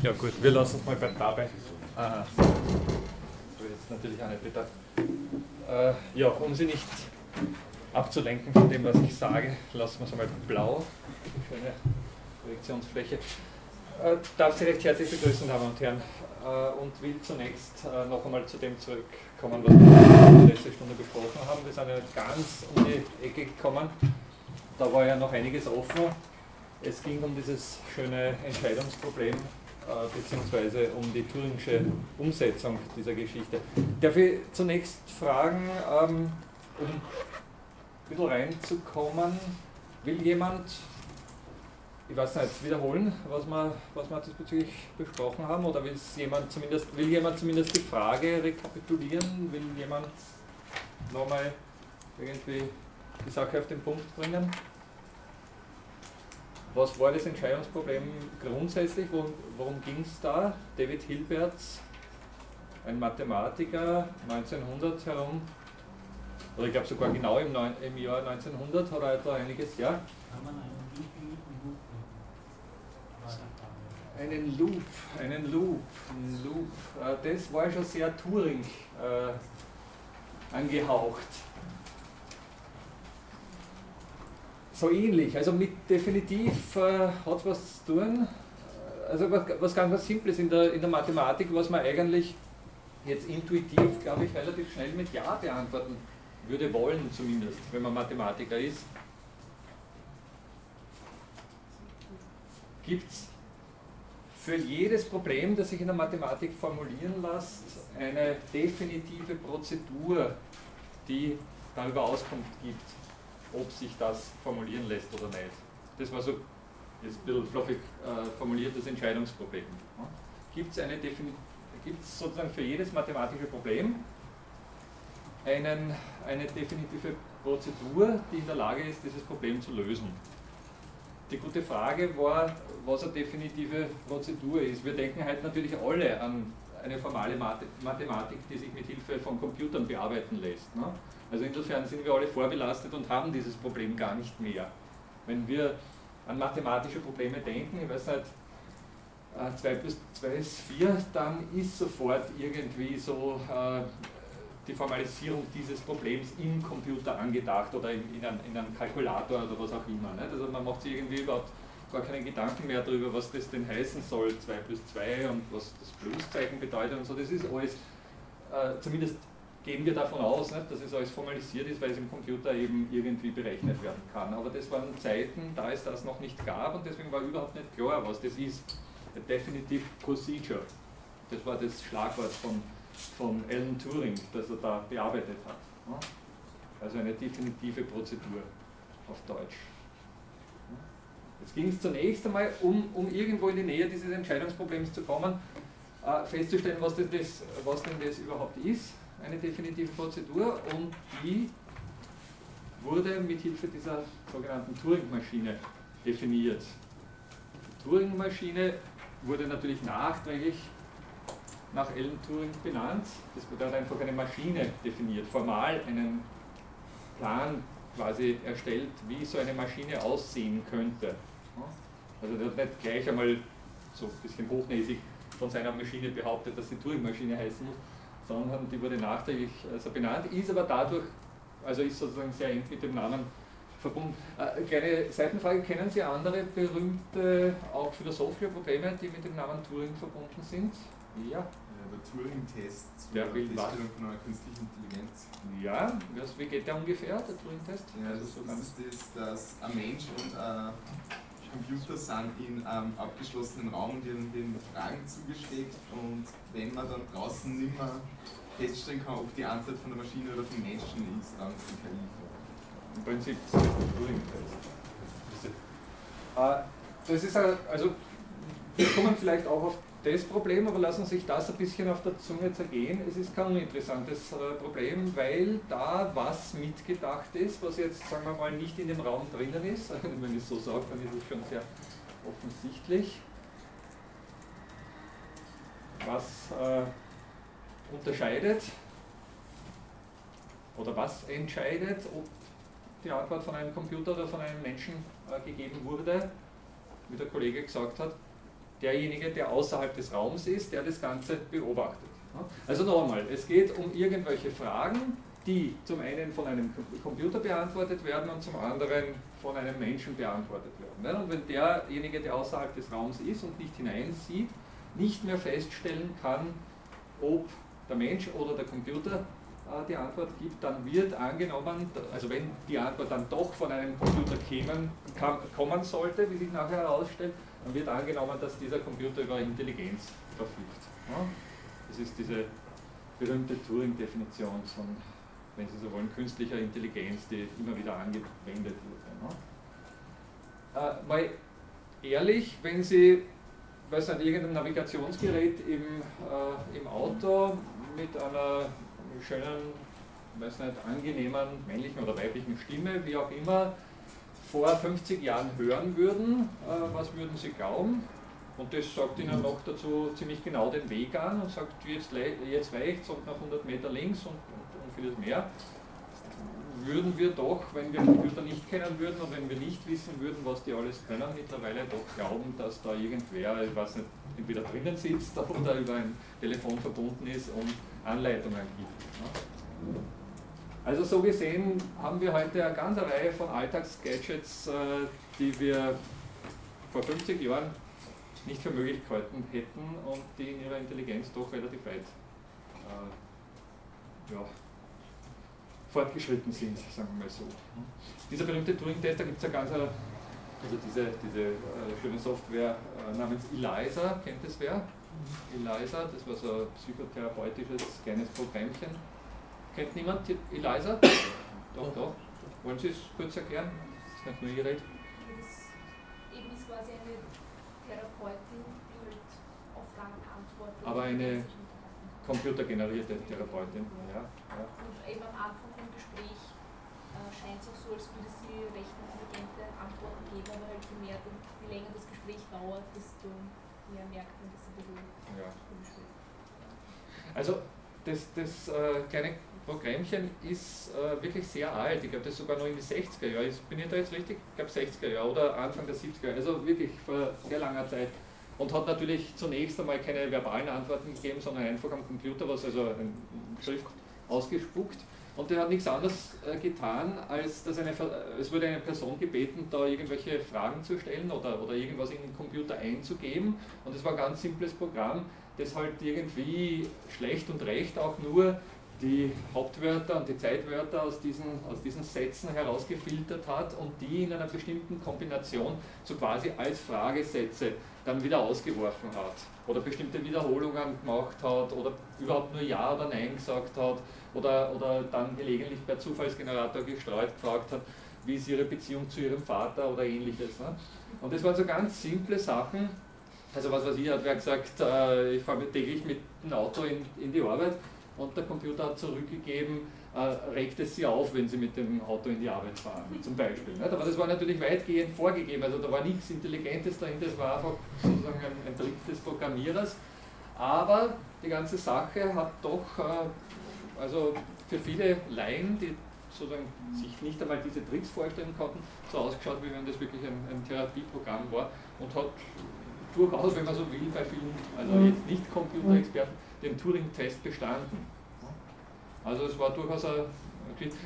Ja gut, wir lassen es mal bei, dabei. Aha. Jetzt natürlich auch nicht bitte. Äh, ja, um Sie nicht abzulenken von dem, was ich sage, lassen wir es einmal blau. Schöne Projektionsfläche. Äh, darf Sie recht herzlich begrüßen, Damen und Herren, äh, und will zunächst äh, noch einmal zu dem zurückkommen, was wir in der letzten Stunde besprochen haben. Wir sind ja ganz um die Ecke gekommen. Da war ja noch einiges offen. Es ging um dieses schöne Entscheidungsproblem beziehungsweise um die thüringische Umsetzung dieser Geschichte. Darf ich zunächst fragen, ähm, um ein bisschen reinzukommen, will jemand, ich weiß nicht, wiederholen, was wir, was wir diesbezüglich besprochen haben, oder will jemand zumindest, will jemand zumindest die Frage rekapitulieren, will jemand nochmal irgendwie die Sache auf den Punkt bringen? Was war das Entscheidungsproblem grundsätzlich? Worum, worum ging es da? David Hilberts, ein Mathematiker, 1900 herum, oder ich glaube sogar genau im, Neun, im Jahr 1900 hat er da einiges, ja? Einen Loop, einen Loop, einen Loop, äh, das war schon sehr Turing äh, angehaucht. So ähnlich. Also mit definitiv äh, hat was zu tun. Also was, was ganz was Simples in der, in der Mathematik, was man eigentlich jetzt intuitiv, glaube ich, relativ schnell mit Ja beantworten würde wollen, zumindest, wenn man Mathematiker ist. Gibt es für jedes Problem, das sich in der Mathematik formulieren lässt, eine definitive Prozedur, die darüber Auskunft gibt ob sich das formulieren lässt oder nicht. Das war so jetzt ein bisschen fluffig äh, formuliertes Entscheidungsproblem. Ja. Gibt es eine gibt's sozusagen für jedes mathematische Problem einen, eine definitive Prozedur, die in der Lage ist, dieses Problem zu lösen? Die gute Frage war, was eine definitive Prozedur ist. Wir denken halt natürlich alle an eine formale Mathematik, die sich mit Hilfe von Computern bearbeiten lässt. Ne? Also insofern sind wir alle vorbelastet und haben dieses Problem gar nicht mehr. Wenn wir an mathematische Probleme denken, ich weiß nicht, 2 äh, plus 2 ist 4, dann ist sofort irgendwie so äh, die Formalisierung dieses Problems im Computer angedacht oder in, in, einem, in einem Kalkulator oder was auch immer. Nicht? Also man macht sich irgendwie überhaupt gar keinen Gedanken mehr darüber, was das denn heißen soll, 2 plus 2 und was das Pluszeichen bedeutet und so. Das ist alles, äh, zumindest gehen wir davon aus, nicht, dass es alles formalisiert ist, weil es im Computer eben irgendwie berechnet werden kann. Aber das waren Zeiten, da es das noch nicht gab und deswegen war überhaupt nicht klar, was das ist. A definitive procedure. Das war das Schlagwort von, von Alan Turing, das er da bearbeitet hat. Also eine definitive Prozedur auf Deutsch. Jetzt ging es zunächst einmal, um, um irgendwo in die Nähe dieses Entscheidungsproblems zu kommen, äh, festzustellen, was, das, was denn das überhaupt ist eine definitive Prozedur und die wurde mit Hilfe dieser sogenannten Turing-Maschine definiert. Die Turing-Maschine wurde natürlich nachträglich nach Alan Turing benannt. Das bedeutet einfach eine Maschine definiert, formal einen Plan quasi erstellt, wie so eine Maschine aussehen könnte. Also der hat nicht gleich einmal so ein bisschen hochnäsig von seiner Maschine behauptet, dass sie Turing-Maschine heißen muss, sondern die wurde nachträglich also benannt, ist aber dadurch, also ist sozusagen sehr eng mit dem Namen verbunden. Äh, kleine Seitenfrage, kennen Sie andere berühmte, auch philosophische Probleme, die mit dem Namen Turing verbunden sind? Ja. Der Turing-Test zur Feststellung von einer künstlichen Intelligenz. Ja, wie geht der ungefähr, der Turing-Test? Ja, also so das ist das, dass ein Mensch und ein Computer sind in einem abgeschlossenen Raum und werden, werden Fragen zugesteckt und wenn man dann draußen nicht mehr feststellen kann, ob die Antwort von der Maschine oder vom Menschen ist, dann ist die KI. Im Prinzip ist das Turing-Test. Äh, das ist also, wir kommen vielleicht auch auf das Problem, aber lassen sich das ein bisschen auf der Zunge zergehen. Es ist kein uninteressantes äh, Problem, weil da was mitgedacht ist, was jetzt, sagen wir mal, nicht in dem Raum drinnen ist. Wenn ich es so sage, dann ist es schon sehr offensichtlich. Was äh, unterscheidet oder was entscheidet, ob die Antwort von einem Computer oder von einem Menschen äh, gegeben wurde, wie der Kollege gesagt hat, derjenige, der außerhalb des Raums ist, der das Ganze beobachtet. Also nochmal, es geht um irgendwelche Fragen, die zum einen von einem Computer beantwortet werden und zum anderen von einem Menschen beantwortet werden. Und wenn derjenige, der außerhalb des Raums ist und nicht hineinsieht, nicht mehr feststellen kann, ob der Mensch oder der Computer äh, die Antwort gibt, dann wird angenommen, also wenn die Antwort dann doch von einem Computer kämen, kommen sollte, wie sich nachher herausstellt, dann wird angenommen, dass dieser Computer über Intelligenz verfügt. Das ist diese berühmte Turing-Definition von, wenn Sie so wollen, künstlicher Intelligenz, die immer wieder angewendet wurde. Äh, mal ehrlich, wenn Sie weiß nicht, irgendein Navigationsgerät im, äh, im Auto mit einer schönen, weiß nicht, angenehmen männlichen oder weiblichen Stimme, wie auch immer, vor 50 Jahren hören würden, äh, was würden Sie glauben? Und das sagt Ihnen noch dazu ziemlich genau den Weg an und sagt, jetzt, jetzt rechts und nach 100 Meter links und, und, und vieles mehr würden wir doch, wenn wir Computer nicht kennen würden und wenn wir nicht wissen würden, was die alles können, mittlerweile doch glauben, dass da irgendwer, ich weiß nicht, entweder drinnen sitzt oder über ein Telefon verbunden ist und Anleitungen gibt. Also so gesehen haben wir heute eine ganze Reihe von Alltagsgadgets, äh, die wir vor 50 Jahren nicht für möglich gehalten hätten und die in ihrer Intelligenz doch relativ weit äh, ja, fortgeschritten sind, sagen wir mal so. Dieser berühmte Turing-Test, da gibt es ja ganz, also diese, diese äh, schöne Software äh, namens ELISA, kennt es wer? ELISA, das war so ein psychotherapeutisches kleines Programmchen. Kennt niemand ELISA? doch, doch. Wollen Sie es kurz erklären? Das ist nicht nur Ihre. Eben ist quasi eine Therapeutin, die halt auf Fragen antwortet. Aber eine computergenerierte Therapeutin, ja. ja. Und eben am Anfang Gespräch äh, scheint es auch so, als würde sie recht intelligente Antworten geben, aber halt je, mehr, je länger das Gespräch dauert, desto mehr merkt man, dass sie ein bisschen ja. Also das, das äh, kleine Programmchen ist äh, wirklich sehr alt. Ich glaube, das ist sogar noch in die 60er Jahre. Bin ich da jetzt richtig? Ich glaube 60er Jahre oder Anfang der 70er Jahre. Also wirklich vor sehr langer Zeit. Und hat natürlich zunächst einmal keine verbalen Antworten gegeben, sondern einfach am Computer was, also eine Schrift ausgespuckt. Und der hat nichts anderes äh, getan, als dass eine, es wurde eine Person gebeten, da irgendwelche Fragen zu stellen oder, oder irgendwas in den Computer einzugeben. Und es war ein ganz simples Programm, das halt irgendwie schlecht und recht auch nur die Hauptwörter und die Zeitwörter aus diesen, aus diesen Sätzen herausgefiltert hat und die in einer bestimmten Kombination so quasi als Fragesätze dann wieder ausgeworfen hat oder bestimmte Wiederholungen gemacht hat oder überhaupt nur Ja oder Nein gesagt hat oder, oder dann gelegentlich per Zufallsgenerator gestreut gefragt hat, wie ist ihre Beziehung zu ihrem Vater oder ähnliches. Ne? Und das waren so ganz simple Sachen. Also was weiß ich, hat wer gesagt, äh, ich fahre täglich mit dem Auto in, in die Arbeit und der Computer hat zurückgegeben, äh, regt es sie auf, wenn sie mit dem Auto in die Arbeit fahren, zum Beispiel. Nicht? Aber das war natürlich weitgehend vorgegeben, also da war nichts Intelligentes dahinter, es war einfach sozusagen ein, ein Trick des Programmierers. Aber die ganze Sache hat doch äh, also für viele Laien, die sozusagen sich nicht einmal diese Tricks vorstellen konnten, so ausgeschaut, wie wenn das wirklich ein, ein Therapieprogramm war und hat durchaus, wenn man so will, bei vielen, also mhm. jetzt nicht Computerexperten, den Turing-Test bestanden. Also es war durchaus ein,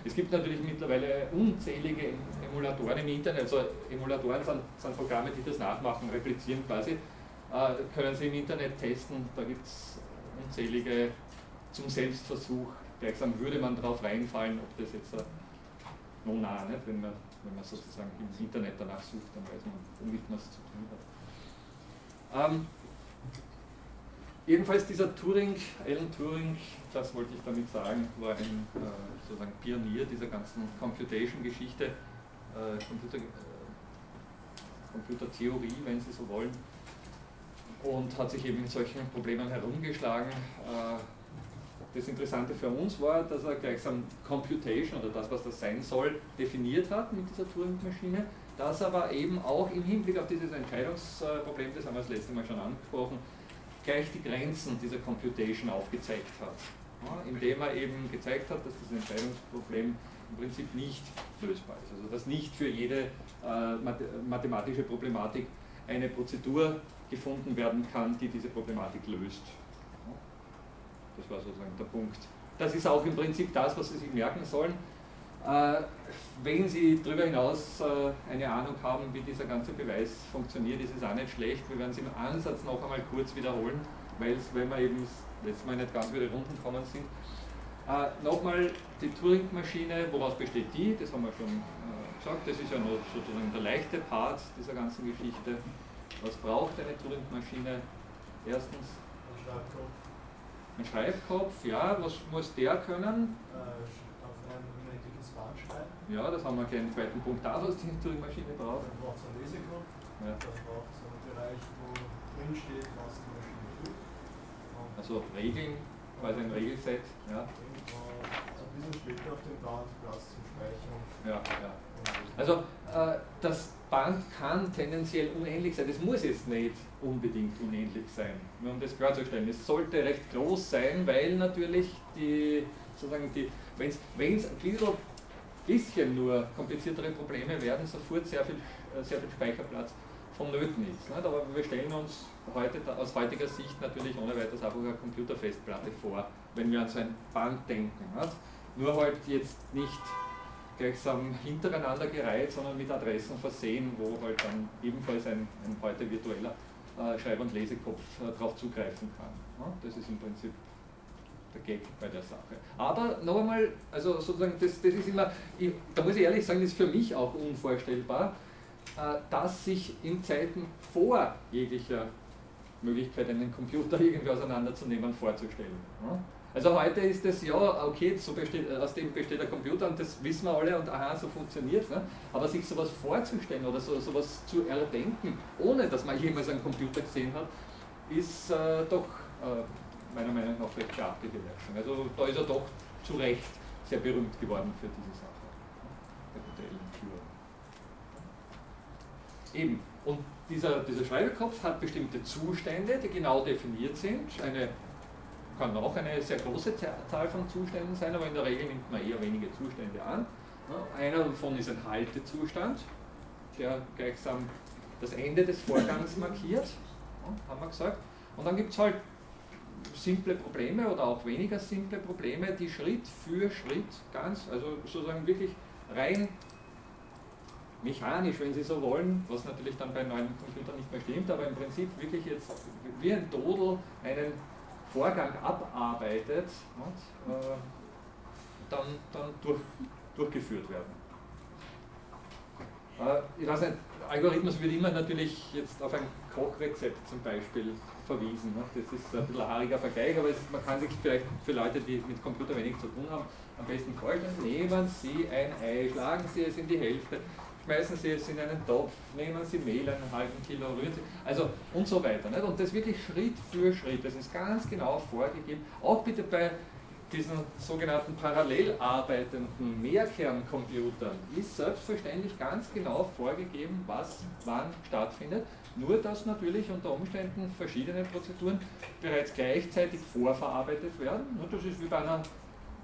es gibt natürlich mittlerweile unzählige Emulatoren im Internet, also Emulatoren sind, sind Programme, die das nachmachen, replizieren quasi, äh, können Sie im Internet testen, da gibt es unzählige zum Selbstversuch gleichsam würde man darauf reinfallen, ob das jetzt äh, no nah, nicht? Wenn, man, wenn man sozusagen im Internet danach sucht, dann weiß man, womit man es zu tun hat. Ähm, jedenfalls dieser Turing, Alan Turing, das wollte ich damit sagen, war ein äh, sozusagen Pionier dieser ganzen Computation-Geschichte, äh, Computer, äh, Computertheorie, wenn Sie so wollen, und hat sich eben in solchen Problemen herumgeschlagen. Äh, das Interessante für uns war, dass er gleichsam Computation oder das, was das sein soll, definiert hat mit dieser Turing-Maschine, das aber eben auch im Hinblick auf dieses Entscheidungsproblem, das haben wir das letzte Mal schon angesprochen, gleich die Grenzen dieser Computation aufgezeigt hat. Ja, indem er eben gezeigt hat, dass das Entscheidungsproblem im Prinzip nicht lösbar ist. Also dass nicht für jede äh, mathematische Problematik eine Prozedur gefunden werden kann, die diese Problematik löst. Das war sozusagen der Punkt. Das ist auch im Prinzip das, was Sie sich merken sollen. Äh, wenn Sie darüber hinaus äh, eine Ahnung haben, wie dieser ganze Beweis funktioniert, ist es auch nicht schlecht. Wir werden es im Ansatz noch einmal kurz wiederholen, weil es, wenn wir eben letztes Mal nicht ganz über die Runden gekommen sind. Äh, Nochmal die Turing-Maschine, woraus besteht die? Das haben wir schon gesagt, das ist ja noch sozusagen der leichte Part dieser ganzen Geschichte. Was braucht eine Turing-Maschine? Erstens Ein Schreibkopf. ein Schreibkopf, ja, was muss der können? Äh, auf ein unendliches Band schreiben. Ja, das haben wir gleich im zweiten Punkt da, was die Turing-Maschine braucht. Dann braucht es einen Leseknopf. Ja. Dann braucht es einen Bereich, wo drin steht, was die Maschine tut. Und Also Regeln, quasi ein Regelset. Ja, ein bisschen später auf dem Band Platz zum Speichern. ja, ja. Also äh, das Band kann tendenziell unendlich sein. Das muss jetzt nicht unbedingt unendlich sein, nur um das klarzustellen. Es sollte recht groß sein, weil natürlich die, sozusagen die, wenn es ein bisschen, bisschen nur kompliziertere Probleme werden, sofort sehr viel, äh, sehr viel Speicherplatz vonnöten ist. Nicht? Aber wir stellen uns heute aus heutiger Sicht natürlich ohne weiteres einfach eine Computerfestplatte vor, wenn wir an so ein Band denken. Nicht? Nur halt jetzt nicht gleichsam hintereinander gereiht, sondern mit Adressen versehen, wo halt dann ebenfalls ein, ein heute virtueller äh, Schreib- und Lesekopf äh, darauf zugreifen kann. Ja, das ist im Prinzip Gag bei der Sache. Aber noch einmal, also sozusagen, das, das ist immer, ich, da muss ich ehrlich sagen, das ist für mich auch unvorstellbar, äh, dass sich in Zeiten vor jeglicher Möglichkeit, einen Computer irgendwie auseinanderzunehmen, vorzustellen. Ja? Also heute ist es ja, okay, so besteht, aus dem besteht der Computer und das wissen wir alle und aha, so funktioniert ne? Aber sich sowas vorzustellen oder so, sowas zu erdenken, ohne dass man jemals einen Computer gesehen hat, ist äh, doch äh, meiner Meinung nach recht beachtliche Leistung. Also da ist er doch zu Recht sehr berühmt geworden für diese Sache. Der Modellführung. Eben, und dieser, dieser Schreibekopf hat bestimmte Zustände, die genau definiert sind. Eine kann auch eine sehr große Zahl von Zuständen sein, aber in der Regel nimmt man eher wenige Zustände an. Einer davon ist ein Haltezustand, der gleichsam das Ende des Vorgangs markiert, haben wir gesagt. Und dann gibt es halt simple Probleme oder auch weniger simple Probleme, die Schritt für Schritt ganz, also sozusagen wirklich rein mechanisch, wenn Sie so wollen, was natürlich dann bei neuen Computern nicht mehr stimmt, aber im Prinzip wirklich jetzt wie ein Dodel einen Vorgang abarbeitet und, äh, dann, dann durch, durchgeführt werden. Äh, ich weiß nicht, Algorithmus wird immer natürlich jetzt auf ein Kochrezept zum Beispiel verwiesen. Ne? Das ist ein bisschen ein haariger Vergleich, aber es, man kann sich vielleicht für Leute, die mit Computer wenig zu tun haben, am besten vorstellen, nehmen Sie ein Ei, schlagen Sie es in die Hälfte, schmeißen Sie es in einen Topf, nehmen Sie Mehl, einen halben Kilo, rühren Sie, also und so weiter. Nicht? Und das wirklich Schritt für Schritt, das ist ganz genau vorgegeben, auch bitte bei diesen sogenannten parallel arbeitenden Mehrkerncomputern ist selbstverständlich ganz genau vorgegeben, was wann stattfindet, nur dass natürlich unter Umständen verschiedene Prozeduren bereits gleichzeitig vorverarbeitet werden. Und das ist wie bei einer,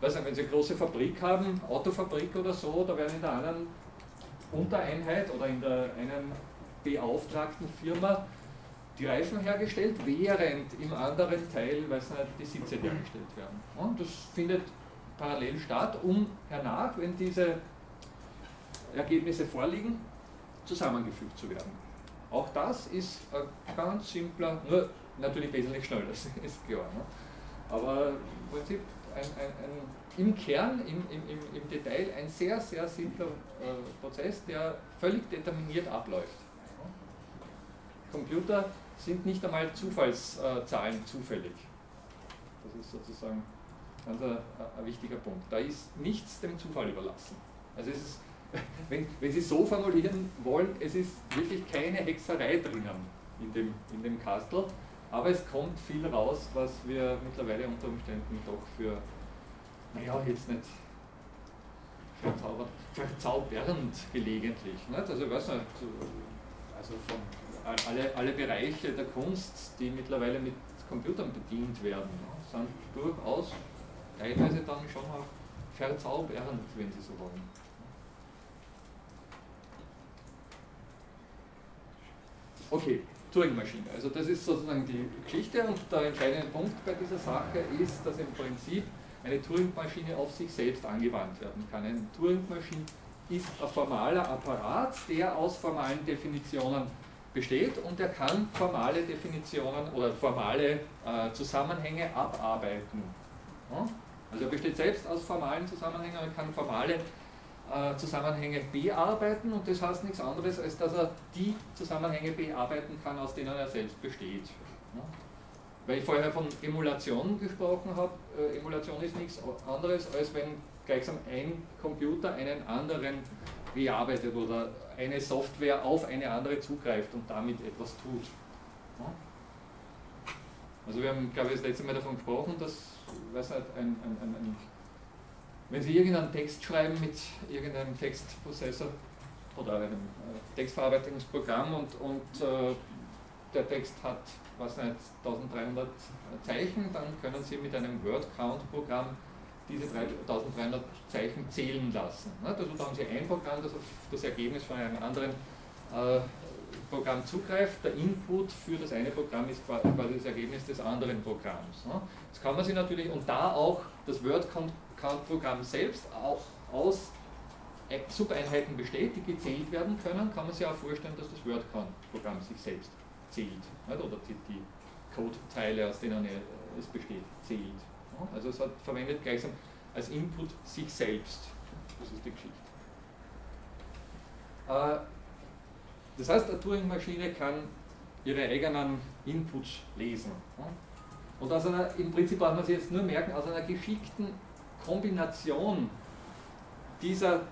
weiß nicht, wenn Sie eine große Fabrik haben, Autofabrik oder so, da werden in der anderen Untereinheit oder in der einen beauftragten Firma die Reifen hergestellt, während im anderen Teil, weiß nicht, die Sitze hergestellt werden. Und das findet parallel statt, um hernach, wenn diese Ergebnisse vorliegen, zusammengefügt zu werden. Auch das ist ein ganz simpler, nur natürlich wesentlich schneller, ist klar. Ne? Aber im Prinzip ein, ein, ein, im Kern, im, im, im, Detail ein sehr, sehr simpler äh, Prozess, der völlig determiniert abläuft. Computer sind nicht einmal Zufallszahlen zufällig. Das ist sozusagen ganz ein, ein wichtiger Punkt. Da ist nichts dem Zufall überlassen. Also es ist, wenn, wenn Sie so formulieren wollen, es ist wirklich keine Hexerei drinnen in dem, in dem Kastel, aber es kommt viel raus, was wir mittlerweile unter Umständen doch für, naja, jetzt nicht verzaubert, verzaubernd gelegentlich. Nicht? Also ich weiß nicht, also von alle, alle Bereiche der Kunst, die mittlerweile mit Computern bedient werden, sind durchaus teilweise dann schon auch verzaubernd, wenn Sie so wollen. Okay, Turing-Maschine. Also das ist sozusagen die Geschichte und der entscheidende Punkt bei dieser Sache ist, dass im Prinzip eine Turing-Maschine auf sich selbst angewandt werden kann. Eine Turing-Maschine ist ein formaler Apparat, der aus formalen Definitionen besteht und er kann formale Definitionen oder formale äh, Zusammenhänge abarbeiten. Ja? Also er besteht selbst aus formalen Zusammenhängen und kann formale äh, Zusammenhänge bearbeiten und das heißt nichts anderes, als dass er die Zusammenhänge bearbeiten kann, aus denen er selbst besteht. Weil ich vorher von Emulation gesprochen habe, äh, Emulation ist nichts anderes, als wenn gleichsam ein Computer einen anderen bearbeitet oder eine Software auf eine andere zugreift und damit etwas tut. Also wir haben, glaube ich, das letzte Mal davon gesprochen, dass, weiß nicht, ein, ein, ein wenn Sie irgendeinen Text schreiben mit irgendeinem Textprozessor oder einem äh, Textverarbeitungsprogramm und, und äh, der Text hat, was nicht, 1300 Zeichen, dann können Sie mit einem Word-Count-Programm diese 1300 Zeichen zählen lassen. Also da haben Sie ein Programm, das auf das Ergebnis von einem anderen äh, Programm zugreift. Der Input für das eine Programm ist quasi das Ergebnis des anderen Programms. Das kann man sich natürlich, und da auch das Word-Count-Programm selbst auch aus Subeinheiten besteht, die gezählt werden können, kann man sich auch vorstellen, dass das Word-Count-Programm sich selbst zählt. Oder die, Codeteile, aus denen es besteht, zählt. Also es hat verwendet gleichsam als Input sich selbst. Das ist die Geschichte. Äh, das heißt, eine Turing-Maschine kann ihre eigenen Inputs lesen. Und aus einer, im Prinzip braucht man sich jetzt nur merken, aus einer geschickten Kombination dieser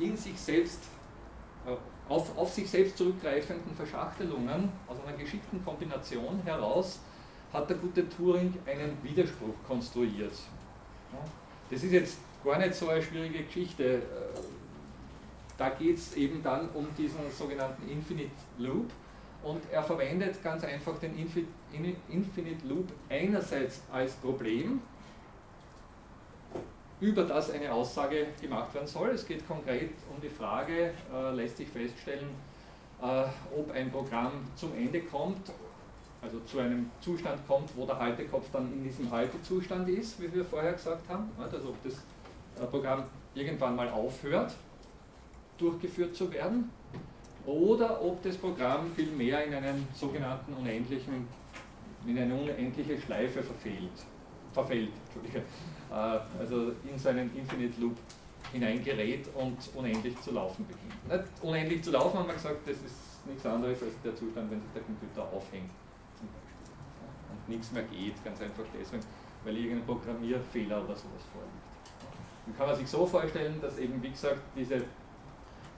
in sich selbst, äh, auf, auf sich selbst zurückgreifenden Verschachtelungen, aus einer geschickten Kombination heraus, hat der gute Turing einen Widerspruch konstruiert. Das ist jetzt gar nicht so eine schwierige Geschichte. Äh, da geht es eben dann um diesen sogenannten Infinite Loop und er verwendet ganz einfach den Infinite Loop einerseits als Problem, über das eine Aussage gemacht werden soll. Es geht konkret um die Frage, äh, lässt sich feststellen, äh, ob ein Programm zum Ende kommt also zu einem Zustand kommt, wo der Haltekopf dann in diesem Haltezustand ist, wie wir vorher gesagt haben, also ob das äh, Programm irgendwann mal aufhört, durchgeführt zu werden, oder ob das Programm vielmehr in einen sogenannten unendlichen, in eine unendliche Schleife verfehlt, verfällt, äh, also in seinen Infinite Loop hineingerät und unendlich zu laufen beginnt. Nicht unendlich zu laufen haben wir gesagt, das ist nichts anderes als der Zustand, wenn sich der Computer aufhängt nichts mehr geht, ganz einfach deswegen, weil irgendein Programmierfehler oder sowas vorliegt. Dann kann man sich so vorstellen, dass eben, wie gesagt, diese,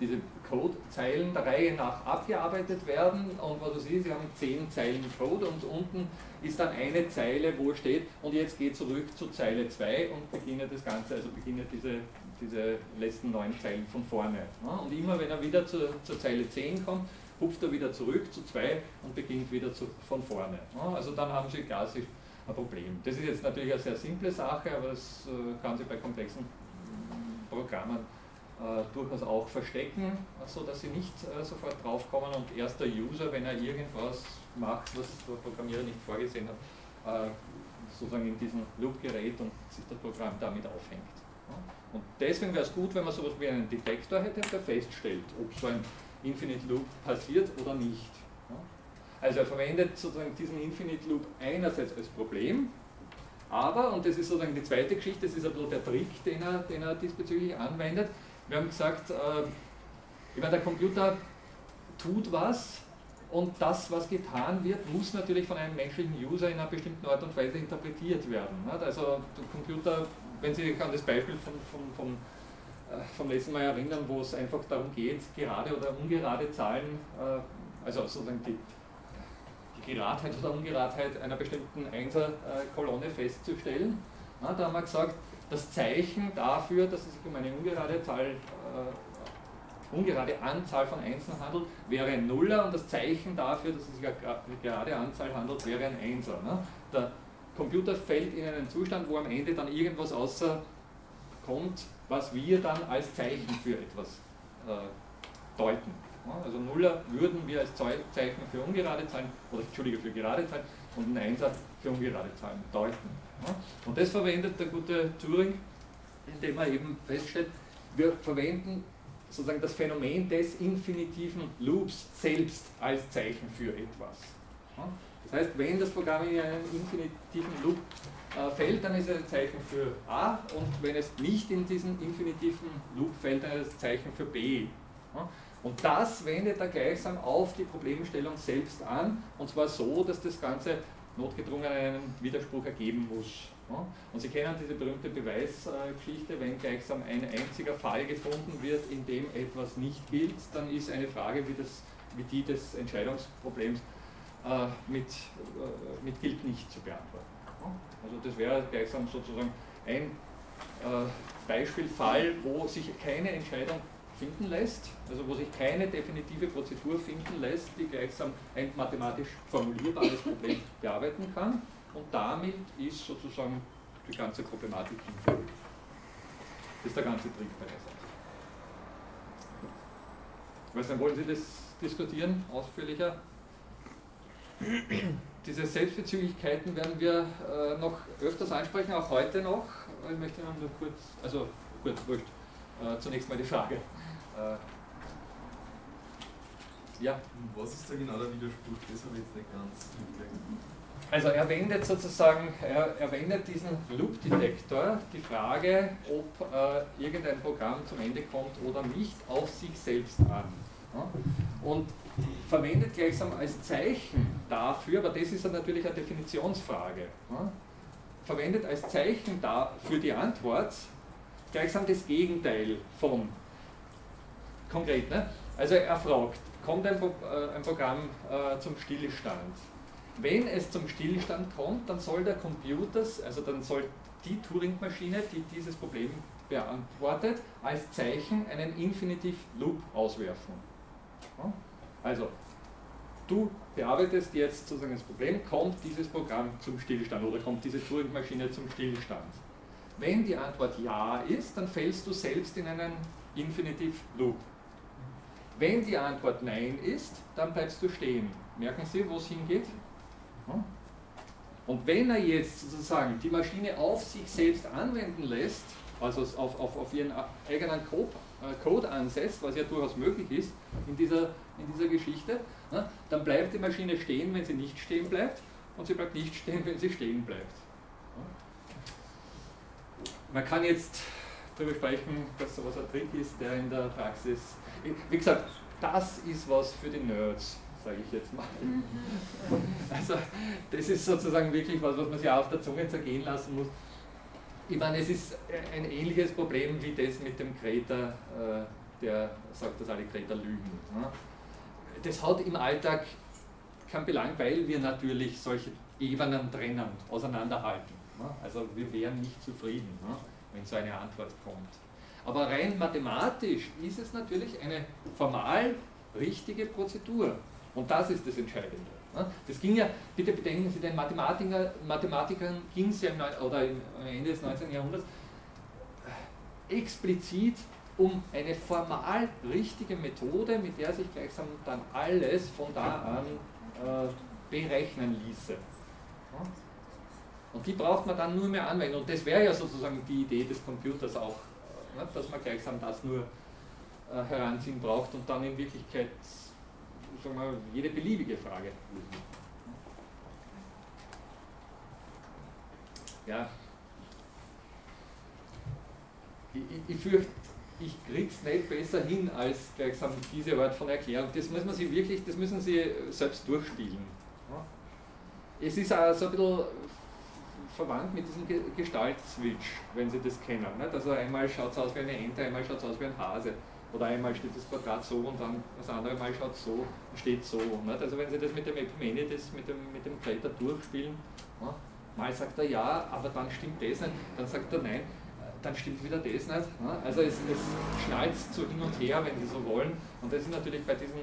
diese Codezeilen der Reihe nach abgearbeitet werden und was du siehst, Sie haben zehn Zeilen Code und unten ist dann eine Zeile, wo steht, und jetzt geht zurück zu Zeile 2 und beginne das Ganze, also beginne diese, diese letzten neun Zeilen von vorne. Und immer wenn er wieder zur, zur Zeile 10 kommt, hupft er wieder zurück zu 2 und beginnt wieder zu, von vorne. Also dann haben Sie klassisch ein Problem. Das ist jetzt natürlich eine sehr simple Sache, aber das äh, kann sich bei komplexen Programmen durchaus auch verstecken, sodass Sie nicht äh, sofort draufkommen und erst der User, wenn er irgendwas macht, was der Programmierer nicht vorgesehen hat, äh, sozusagen in diesen Loop gerät und sich das Programm damit aufhängt. Und deswegen wäre es gut, wenn man sowas wie einen Detektor hätte, der feststellt, ob so ein Infinite Loop passiert oder nicht. Also er verwendet sozusagen diesen Infinite Loop einerseits als Problem, aber, und das ist sozusagen die zweite Geschichte, das ist ein bisschen der Trick, den er, den er diesbezüglich anwendet. Wir haben gesagt, äh, meine, der Computer tut was und das, was getan wird, muss natürlich von einem menschlichen User in einer bestimmten Art und Weise interpretiert werden. Also der Computer, wenn Sie sich an das Beispiel von, von, von äh, vom letzten Mal erinnern, wo es einfach darum geht, gerade oder ungerade Zahlen, äh, also sozusagen die, die Geradheit oder Ungeradheit einer bestimmten Einserkolonne festzustellen. da haben wir gesagt, das Zeichen dafür, dass es sich um eine ungerade Zahl äh, ungerade Anzahl von Einsen handelt, wäre ein Nuller und das Zeichen dafür, dass es sich um eine gerade Anzahl handelt, wäre ein Einser. Der Computer fällt in einen Zustand, wo am Ende dann irgendwas außer kommt, was wir dann als Zeichen für etwas äh, deuten. Also Nuller würden wir als Zeichen für ungerade Zahlen, oder Entschuldige, für gerade Zahlen und ein Einser für ungerade Zahlen deuten. Und das verwendet der gute Turing, indem er eben feststellt, wir verwenden sozusagen das Phänomen des infinitiven Loops selbst als Zeichen für etwas. Das heißt, wenn das Programm in einen infinitiven Loop äh, fällt, dann ist es ein Zeichen für A und wenn es nicht in diesen infinitiven Loop fällt, dann ist es ein Zeichen für B. Und das wendet er gleichsam auf die Problemstellung selbst an und zwar so, dass das Ganze notgedrungen einen Widerspruch ergeben muss. Und Sie kennen diese berühmte Beweisgeschichte, wenn gleichsam ein einziger Fall gefunden wird, in dem etwas nicht gilt, dann ist eine Frage wie, das, wie die des Entscheidungsproblems äh, mit, äh, mit gilt nicht zu beantworten. Also das wäre gleichsam sozusagen ein äh, Beispielfall, wo sich keine Entscheidung finden lässt, also wo sich keine definitive Prozedur finden lässt, die gleichsam ein mathematisch formulierbares Problem bearbeiten kann und damit ist sozusagen die ganze Problematik hinfällig. Das ist der ganze Trick bei der Sache. Was dann wollen Sie das diskutieren, ausführlicher? Diese Selbstbezüglichkeiten werden wir äh, noch öfters ansprechen, auch heute noch. Ich möchte nur kurz, also gut, wurscht. Äh, zunächst mal die Frage. Äh, ja. Was ist da genau der Widerspruch? Das habe ich jetzt nicht ganz. Also er wendet sozusagen, er, er wendet diesen Loop-Detektor, die Frage, ob äh, irgendein Programm zum Ende kommt oder nicht, auf sich selbst an. Ja? Und verwendet gleichsam als Zeichen dafür, aber das ist natürlich eine Definitionsfrage, ja? verwendet als Zeichen da für die Antwort gleichsam das Gegenteil von konkret. Ne? Also er fragt, kommt ein, äh, ein Programm äh, zum Stillstand? Wenn es zum Stillstand kommt, dann soll der Computer, also dann soll die Turing-Maschine, die dieses Problem beantwortet, als Zeichen einen Infinitive Loop auswerfen. Also, du bearbeitest jetzt sozusagen das Problem, kommt dieses Programm zum Stillstand oder kommt diese Turing-Maschine zum Stillstand? Wenn die Antwort Ja ist, dann fällst du selbst in einen Infinitive Loop. Wenn die Antwort Nein ist, dann bleibst du stehen. Merken Sie, wo es hingeht? Und wenn er jetzt sozusagen die Maschine auf sich selbst anwenden lässt, also auf, auf, auf ihren eigenen Code, äh, Code ansetzt, was ja durchaus möglich ist in dieser, in dieser Geschichte, dann bleibt die Maschine stehen, wenn sie nicht stehen bleibt und sie bleibt nicht stehen, wenn sie stehen bleibt. Man kann jetzt darüber sprechen, dass sowas ein Trick ist, der in der Praxis, wie gesagt, das ist was für die Nerds sage ich jetzt mal. Mhm. Also das ist sozusagen wirklich was, was man sich auf der Zunge zergehen lassen muss. Ich meine, es ist ein ähnliches Problem wie das mit dem Kreter, äh, der sagt, dass alle Kreter lügen. Das hat im Alltag keinen Belang, weil wir natürlich solche Ebenen trennen, auseinanderhalten. Also wir wären nicht zufrieden, wenn so eine Antwort kommt. Aber rein mathematisch ist es natürlich eine formal richtige Prozedur. Und das ist das Entscheidende. Das ging ja, bitte bedenken Sie, den Mathematiker, Mathematikern ging es ja im, oder im, am Ende des 19. Jahrhunderts äh, explizit um eine formal richtige Methode, mit der sich gleichsam dann alles von da an äh, berechnen ließe. Und die braucht man dann nur mehr anwenden. Und das wäre ja sozusagen die Idee des Computers auch, äh, dass man gleichsam das nur äh, heranziehen braucht und dann in Wirklichkeit sagen wir, jede beliebige Frage Ja. Ich, ich, ich fürchte, ich krieg's nicht besser hin als gleichsam diese Art von Erklärung. Das muss man sich wirklich, das müssen Sie selbst durchspielen. Es ist auch so ein bisschen verwandt mit diesem Gestalt-Switch, wenn Sie das kennen. Also einmal schaut es aus wie eine Ente, einmal schaut es aus wie ein Hase. Oder einmal steht das Quadrat so und dann das andere Mal schaut so steht so. Nicht? Also wenn Sie das mit dem Epimenides, mit dem, mit dem Kreter durchspielen, ja, mal sagt er ja, aber dann stimmt das nicht, dann sagt er nein, dann stimmt wieder das nicht. Also es, es schnallt so hin und her, wenn Sie so wollen. Und das ist natürlich bei diesen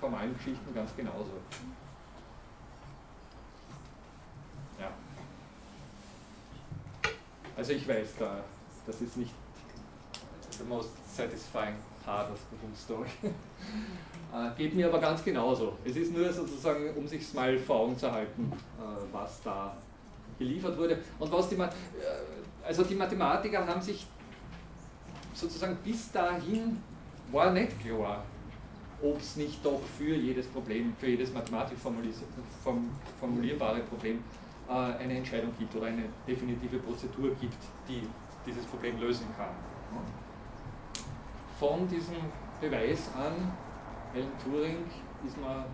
formalen Geschichten ganz genauso. Ja. Also ich weiß, da, das ist nicht the most satisfying part of the whole story. äh, geht mir aber ganz genauso. Es ist nur sozusagen, um sich mal vor Augen zu halten, äh, was da geliefert wurde. Und was die, äh, also die Mathematiker haben sich sozusagen bis dahin war nicht klar, ob es nicht doch für jedes Problem, für jedes mathematisch formulierbare Problem eine Entscheidung gibt oder eine definitive Prozedur gibt, die dieses Problem lösen kann. Von diesem Beweis an, Alan Turing ist man,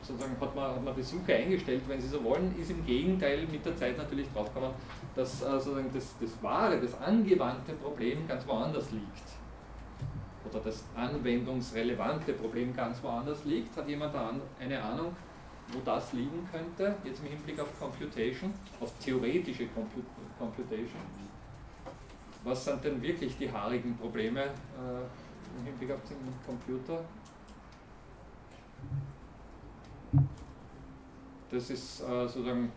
sozusagen, hat, man, hat man Besucher eingestellt, wenn Sie so wollen, ist im Gegenteil mit der Zeit natürlich draufgekommen, dass äh, sozusagen das, das wahre, das angewandte Problem ganz woanders liegt. Oder das anwendungsrelevante Problem ganz woanders liegt. Hat jemand eine Ahnung, wo das liegen könnte, jetzt im Hinblick auf Computation, auf theoretische Computation? Was sind denn wirklich die haarigen Probleme äh, im Hinblick auf den Computer? Das ist äh, sozusagen,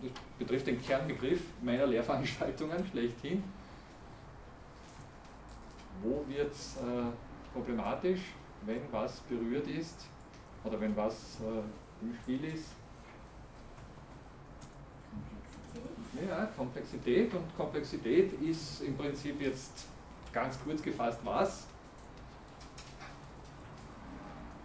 das betrifft den Kernbegriff meiner Lehrveranstaltungen schlechthin. Wo wird es äh, problematisch, wenn was berührt ist oder wenn was äh, im Spiel ist? Ja, Komplexität und Komplexität ist im Prinzip jetzt ganz kurz gefasst was?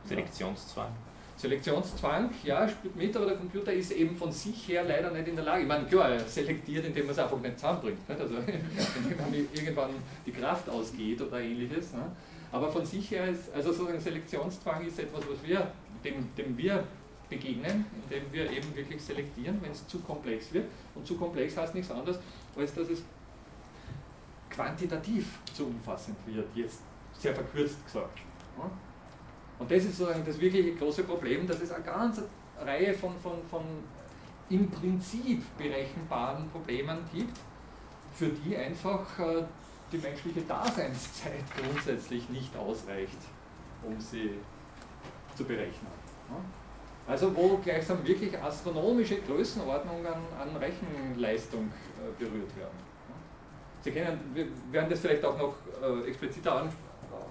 Selektionszwang. Selektionszwang, ja, spielt mit, aber der Computer ist eben von sich her leider nicht in der Lage. Ich meine, klar, er selektiert, indem man es einfach nicht zusammenbringt. Nicht? Also, indem irgendwann die Kraft ausgeht oder ähnliches. Ne? Aber von sich her ist, also sozusagen Selektionszwang ist etwas, was wir, dem, dem wir begegnen, indem wir eben wirklich selektieren, wenn es zu komplex wird. Und zu komplex heißt nichts anderes, als dass es quantitativ zu umfassend wird, jetzt sehr verkürzt gesagt. Und das ist sozusagen das wirkliche große Problem, dass es eine ganze Reihe von, von, von im Prinzip berechenbaren Problemen gibt, für die einfach äh, die menschliche Daseinszeit grundsätzlich nicht ausreicht, um sie zu berechnen. Also wo gleichsam wirklich astronomische Größenordnungen an Rechenleistung äh, berührt werden. Sie kennen, wir werden das vielleicht auch noch äh, expliziter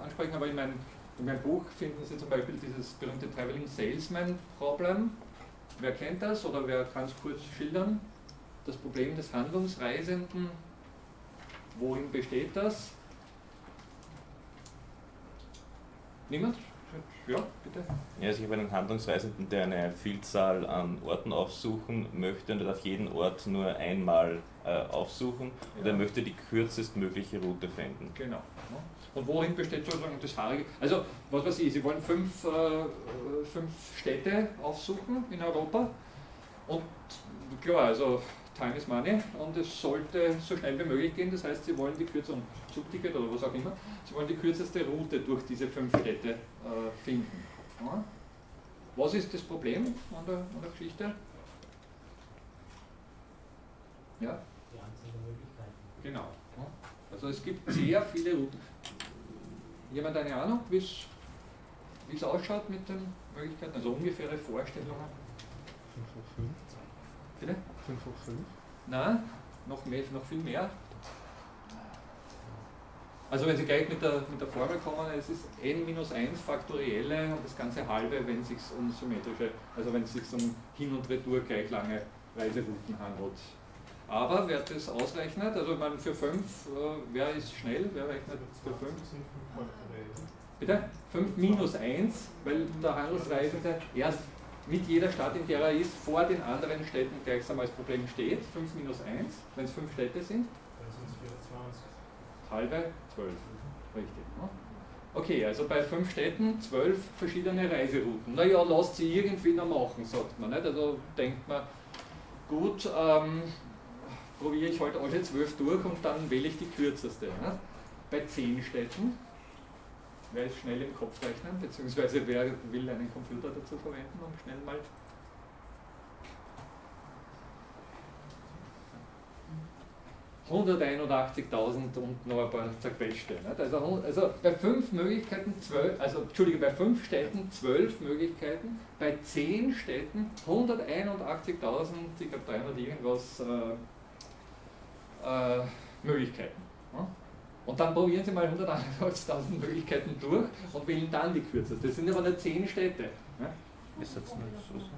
ansprechen, aber in meinem in meinem Buch finden Sie zum Beispiel dieses berühmte Traveling Salesman Problem. Wer kennt das oder wer kann es kurz schildern? Das Problem des Handlungsreisenden. Worin besteht das? Niemand? Ja, bitte. Ja, also ich habe einen Handlungsreisenden, der eine Vielzahl an Orten aufsuchen möchte und er darf jeden Ort nur einmal äh, aufsuchen und ja. er möchte die kürzestmögliche Route finden. Genau. Und worin besteht sozusagen das Haarige? Also, was weiß ich, Sie wollen fünf, äh, fünf Städte aufsuchen in Europa und klar, also Time is Money und es sollte so schnell wie möglich gehen, das heißt, Sie wollen die kürzeste, Zugticket oder was auch immer, Sie wollen die kürzeste Route durch diese fünf Städte äh, finden. Ja? Was ist das Problem an der, an der Geschichte? Ja? Die Anzahl der Möglichkeiten. Genau. Also es gibt sehr viele Routen. Jemand eine Ahnung, wie es ausschaut mit den Möglichkeiten? Also ungefähre Vorstellungen? 5 hoch 5. Bitte? 5 hoch 5? Nein, noch, mehr, noch viel mehr. Also wenn Sie gleich mit der, mit der Formel kommen, es ist n minus 1 faktorielle und das ganze halbe, wenn es sich um symmetrische, also wenn es sich um Hin- und Retour gleich lange Reiserouten handelt. Aber wer das ausrechnet, also man für 5, äh, wer ist schnell, wer rechnet für 5? Bitte? 5 minus 1, weil der Handelsreisende erst mit jeder Stadt, in der er ist, vor den anderen Städten gleichsam als Problem steht. 5 minus 1, wenn es 5 Städte sind. Dann sind es 24. Halbe, 12. Richtig. Ne? Okay, also bei 5 Städten 12 verschiedene Reiserouten. Naja, lasst sie irgendwie noch machen, sagt man. Nicht? Also denkt man, gut, ähm, probiere ich heute alle 12 durch und dann wähle ich die kürzeste. Ne? Bei 10 Städten wer ist schnell im Kopf rechnen, beziehungsweise wer will einen Computer dazu verwenden, um schnell mal 181.000 und noch ein paar zerquetschte. Also, also bei fünf Möglichkeiten, zwölf, also Entschuldige, bei fünf Städten zwölf Möglichkeiten, bei zehn Städten 181.000, ich glaube 300 irgendwas äh, äh, Möglichkeiten. Und dann probieren Sie mal 181.000 Möglichkeiten durch und wählen dann die kürzeste. Das sind aber nur 10 Städte. Ja? Ist jetzt nur so, so,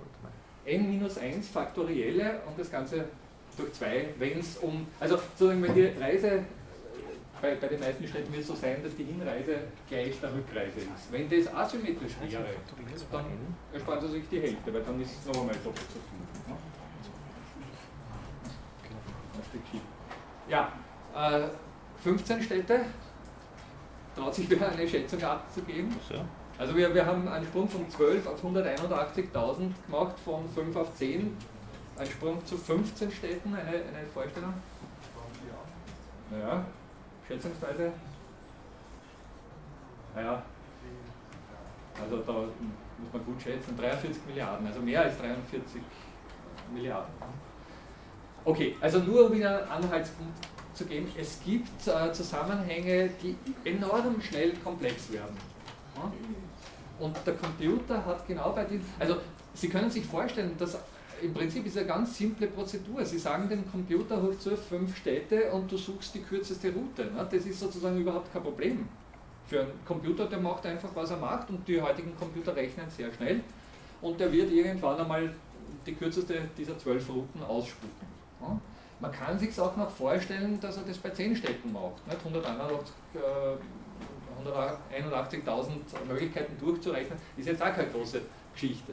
n minus 1 Faktorielle und das Ganze durch 2, wenn es um, also sozusagen, wenn die Reise, bei, bei den meisten Städten wird es so sein, dass die Hinreise gleich der Rückreise ist. Wenn das asymmetrisch wäre, dann ersparen Sie sich die Hälfte, weil dann ist es noch einmal doppelt so viel. ne? Ja, äh, 15 Städte, traut sich wer eine Schätzung abzugeben? so. Also wir, wir haben einen Sprung von 12 auf 181.000 gemacht, von 5 auf 10, ein Sprung zu 15 Städten, eine, eine Vorstellung? 20 Jahre. Ja, schätzungsweise? Naja, also da muss man gut schätzen, 43 Milliarden, also mehr als 43 Milliarden. Okay, also nur um Ihnen einen Anhaltspunkt zu geben, es gibt äh, Zusammenhänge, die enorm schnell komplex werden. Und der Computer hat genau bei den, also Sie können sich vorstellen, dass im Prinzip ist eine ganz simple Prozedur. Sie sagen dem Computer, hoch zu fünf Städte und du suchst die kürzeste Route. Ne? Das ist sozusagen überhaupt kein Problem. Für einen Computer, der macht einfach, was er macht und die heutigen Computer rechnen sehr schnell und der wird irgendwann einmal die kürzeste dieser zwölf Routen ausspucken. Man kann sich auch noch vorstellen, dass er das bei zehn Städten macht. Nicht? 181, äh, 181.000 Möglichkeiten durchzurechnen, ist jetzt auch keine große Geschichte.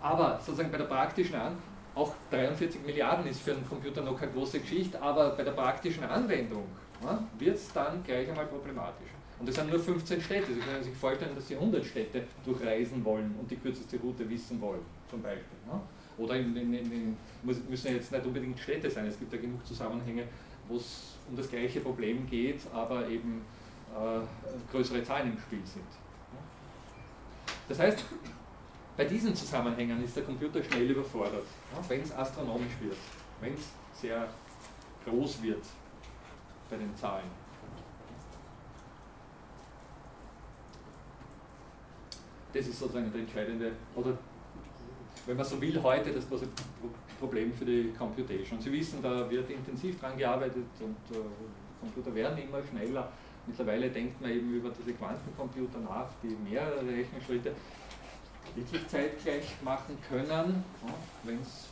Aber sozusagen bei der praktischen An auch 43 Milliarden ist für einen Computer noch keine große Geschichte, aber bei der praktischen Anwendung ja, wird es dann gleich einmal problematisch. Und es sind nur 15 Städte. Sie können sich vorstellen, dass Sie 100 Städte durchreisen wollen und die kürzeste Route wissen wollen, zum Beispiel. Ja. Oder in, in, in, müssen jetzt nicht unbedingt Städte sein. Es gibt ja genug Zusammenhänge, wo es um das gleiche Problem geht, aber eben äh, größere Zahlen im Spiel sind. Das heißt, bei diesen Zusammenhängen ist der Computer schnell überfordert, wenn es astronomisch wird, wenn es sehr groß wird bei den Zahlen. Das ist sozusagen der entscheidende, oder wenn man so will, heute das große Problem für die Computation. Sie wissen, da wird intensiv dran gearbeitet und äh, Computer werden immer schneller. Mittlerweile denkt man eben über diese Quantencomputer nach, die mehrere Rechenschritte wirklich zeitgleich machen können, wenn es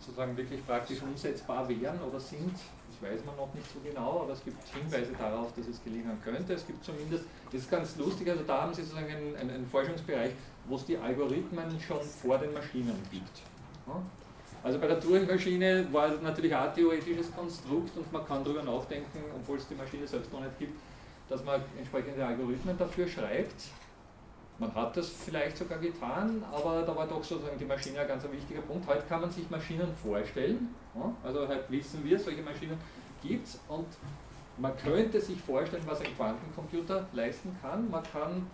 sozusagen wirklich praktisch umsetzbar wären oder sind. Das weiß man noch nicht so genau, aber es gibt Hinweise darauf, dass es gelingen könnte. Es gibt zumindest, das ist ganz lustig, also da haben Sie sozusagen einen, einen, einen Forschungsbereich, wo es die Algorithmen schon vor den Maschinen gibt. Also bei der Turing-Maschine war es natürlich ein theoretisches Konstrukt und man kann darüber nachdenken, obwohl es die Maschine selbst noch nicht gibt, dass man entsprechende Algorithmen dafür schreibt. Man hat das vielleicht sogar getan, aber da war doch sozusagen die Maschine ein ganz wichtiger Punkt. Heute kann man sich Maschinen vorstellen, also heute wissen wir, solche Maschinen gibt es und man könnte sich vorstellen, was ein Quantencomputer leisten kann. Man kann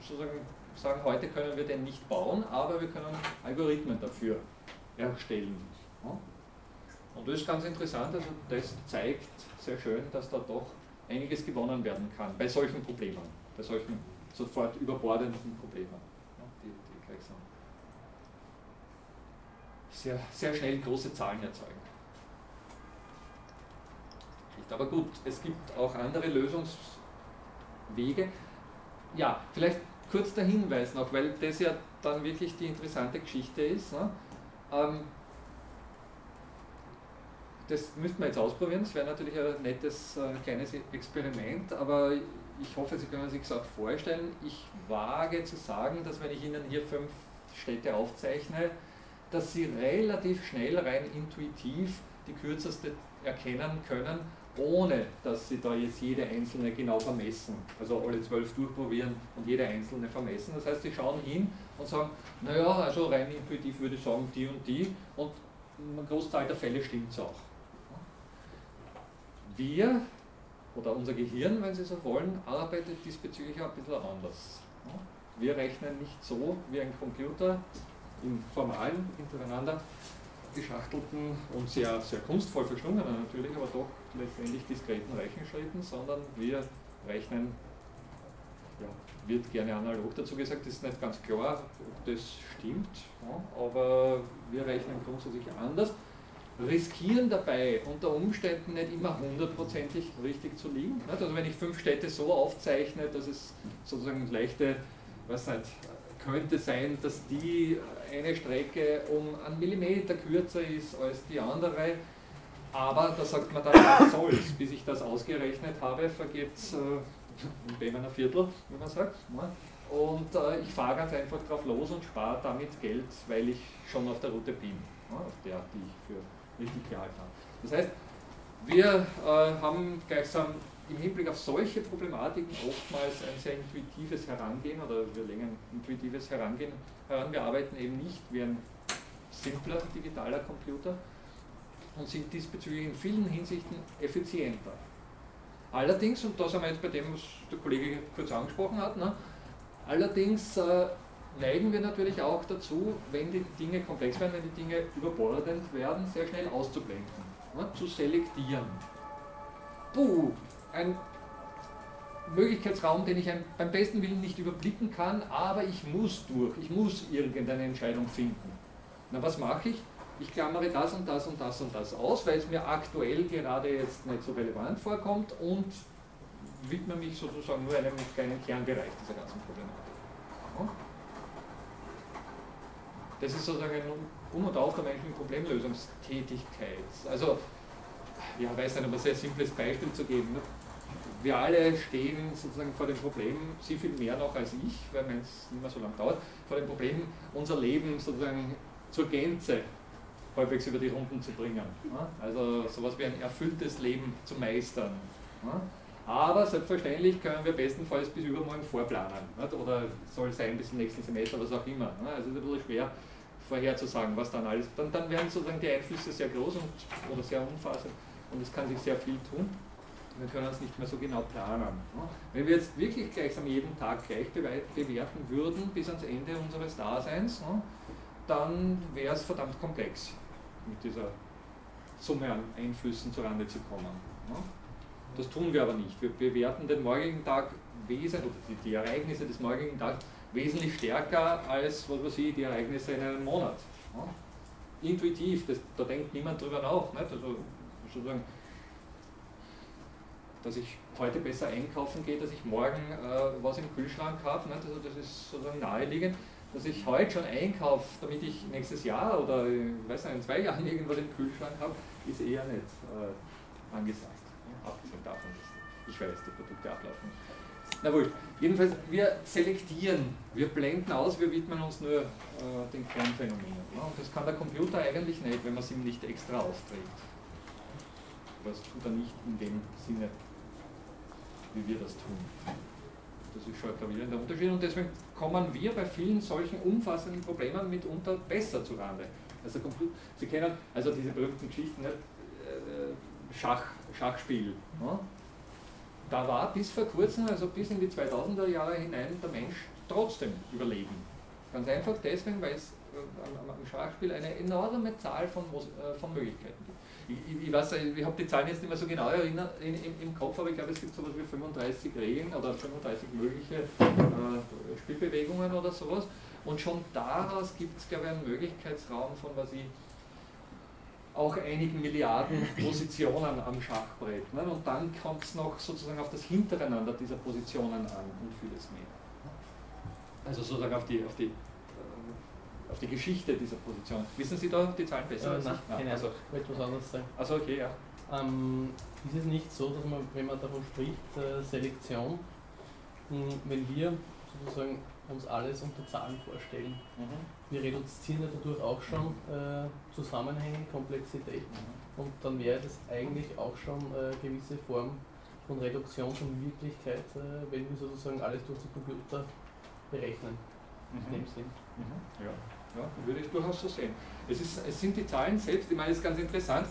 sozusagen sagen, heute können wir den nicht bauen, aber wir können Algorithmen dafür erstellen. Und das ist ganz interessant, also das zeigt sehr schön, dass da doch einiges gewonnen werden kann bei solchen Problemen, bei solchen sofort überbordenden Problemen, die, die gleich sind. Sehr, sehr schnell große Zahlen erzeugen. Aber gut, es gibt auch andere Lösungswege. Ja, vielleicht kurz der Hinweis noch, weil das ja dann wirklich die interessante Geschichte ist. Ne? Ähm, das müssten wir jetzt ausprobieren, das wäre natürlich ein nettes äh, kleines Experiment, aber ich hoffe, Sie können sich auch vorstellen. Ich wage zu sagen, dass wenn ich Ihnen hier fünf Städte aufzeichne, dass Sie relativ schnell, rein intuitiv die kürzeste erkennen können, ohne dass Sie da jetzt jede einzelne genau vermessen. Also alle zwölf durchprobieren und jede einzelne vermessen. Das heißt, Sie schauen hin und sagen, naja, also rein intuitiv würde ich sagen, die und die und ein Großteil der Fälle stimmt es auch. Wir oder unser Gehirn, wenn Sie so wollen, arbeitet diesbezüglich auch ein bisschen anders. Wir rechnen nicht so wie ein Computer in formalen, hintereinander geschachtelten und sehr, sehr kunstvoll verschlungenen natürlich, aber doch letztendlich diskreten Rechenschritten, sondern wir rechnen, ja, wird gerne analog dazu gesagt, ist nicht ganz klar, ob das stimmt, ja, aber wir rechnen grundsätzlich anders. Riskieren dabei unter Umständen nicht immer hundertprozentig richtig zu liegen. Also wenn ich fünf Städte so aufzeichne, dass es sozusagen leichte, was nicht, könnte sein, dass die eine Strecke um einen Millimeter kürzer ist als die andere, aber da sagt man dann, was soll's, bis ich das ausgerechnet habe, vergeht es äh, in einem Viertel, wie man sagt. Ne? Und äh, ich fahre ganz einfach drauf los und spare damit Geld, weil ich schon auf der Route bin, ne? auf der, die ich für richtig gehalten habe. Das heißt, wir äh, haben gleichsam im Hinblick auf solche Problematiken oftmals ein sehr intuitives Herangehen oder wir legen intuitives Herangehen heran. Wir arbeiten eben nicht wie ein simpler digitaler Computer und sind diesbezüglich in vielen Hinsichten effizienter. Allerdings, und da sind wir jetzt bei dem, was der Kollege kurz angesprochen hat, ne, allerdings äh, neigen wir natürlich auch dazu, wenn die Dinge komplex werden, wenn die Dinge überbordend werden, sehr schnell auszublenden, ne, zu selektieren. Puh, ein Möglichkeitsraum, den ich beim besten Willen nicht überblicken kann, aber ich muss durch, ich muss irgendeine Entscheidung finden. Na, was mache ich? Ich klammere das und das und das und das aus, weil es mir aktuell gerade jetzt nicht so relevant vorkommt und widme mich sozusagen nur einem kleinen Kernbereich dieser ganzen Problematik. Das ist sozusagen ein Um und Auf der menschlichen Problemlösungstätigkeit. Also, ja, weiß nicht, um ein sehr simples Beispiel zu geben. Ne? wir alle stehen sozusagen vor dem Problem, Sie viel mehr noch als ich, weil es nicht mehr so lange dauert, vor dem Problem, unser Leben sozusagen zur Gänze halbwegs über die Runden zu bringen. Also sowas wie ein erfülltes Leben zu meistern. Aber selbstverständlich können wir bestenfalls bis übermorgen vorplanen. Oder soll sein bis zum nächsten Semester, was auch immer. Also es ist ein bisschen schwer vorherzusagen, was dann alles. Dann, dann werden sozusagen die Einflüsse sehr groß und, oder sehr umfassend und es kann sich sehr viel tun wir können es nicht mehr so genau planen. Wenn wir jetzt wirklich gleichsam jeden Tag gleich bewerten würden bis ans Ende unseres Daseins, dann wäre es verdammt komplex, mit dieser Summe an Einflüssen zurande zu kommen. Das tun wir aber nicht. Wir bewerten den morgigen Tag wesentlich, die, die Ereignisse des morgigen Tages wesentlich stärker als was weiß ich, die Ereignisse in einem Monat. Intuitiv, das, da denkt niemand drüber nach. Nicht? Also sozusagen dass ich heute besser einkaufen gehe, dass ich morgen äh, was im Kühlschrank habe. Ne? Also das ist sozusagen naheliegend, dass ich heute schon einkaufe, damit ich nächstes Jahr oder ich weiß nicht, in zwei Jahren irgendwas im Kühlschrank habe, ist eher nicht äh, angesagt. Ne? Abgesehen davon, dass ich weiß, die Produkte ablaufen. Na wohl, jedenfalls, wir selektieren, wir blenden aus, wir widmen uns nur äh, den Kernphänomenen. Ne? Und das kann der Computer eigentlich nicht, wenn man es ihm nicht extra aufträgt. Das tut er nicht in dem Sinne, wie wir das tun. Das ist schon ein gravierender Unterschied und deswegen kommen wir bei vielen solchen umfassenden Problemen mitunter besser zurande. Also Sie kennen also diese berühmten Geschichten, nicht? Äh, Schach, Schachspiel. Ne? Da war bis vor kurzem, also bis in die 2000er Jahre hinein, der Mensch trotzdem überleben. Ganz einfach deswegen, weil es äh, am Schachspiel eine enorme Zahl von, äh, von Möglichkeiten gibt ich, ich, weiß, ich habe die Zahlen jetzt nicht mehr so genau erinnert, in, im, im, Kopf, aber ich glaube, es gibt so etwas wie 35 Regeln oder 35 mögliche äh, Spielbewegungen oder sowas. Und schon daraus gibt es, glaube ich, einen Möglichkeitsraum von, was ich auch einigen Milliarden Positionen am Schachbrett. Ne? Und dann kommt es noch sozusagen auf das Hintereinander dieser Positionen an und vieles mehr. Also sozusagen auf die, auf die auf die Geschichte dieser Position. Wissen Sie da die Zahlen besser? Äh, nein, ja, keine also, Ich wollte was anderes sagen. Also okay, ja. Ähm, ist es nicht so, dass man, wenn man davon spricht, äh, Selektion, mh, wenn wir sozusagen uns alles unter Zahlen vorstellen, mhm. Wir reduzieren ja dadurch auch schon äh, Zusammenhänge, Komplexität mhm. und dann wäre das eigentlich auch schon äh, gewisse Form von Reduktion von Wirklichkeit, äh, wenn wir sozusagen alles durch den Computer berechnen. Mhm. In dem Sinn. Mhm. Ja. Ja, würde ich durchaus so sehen. Es, ist, es sind die Zahlen selbst, ich meine, es ist ganz interessant.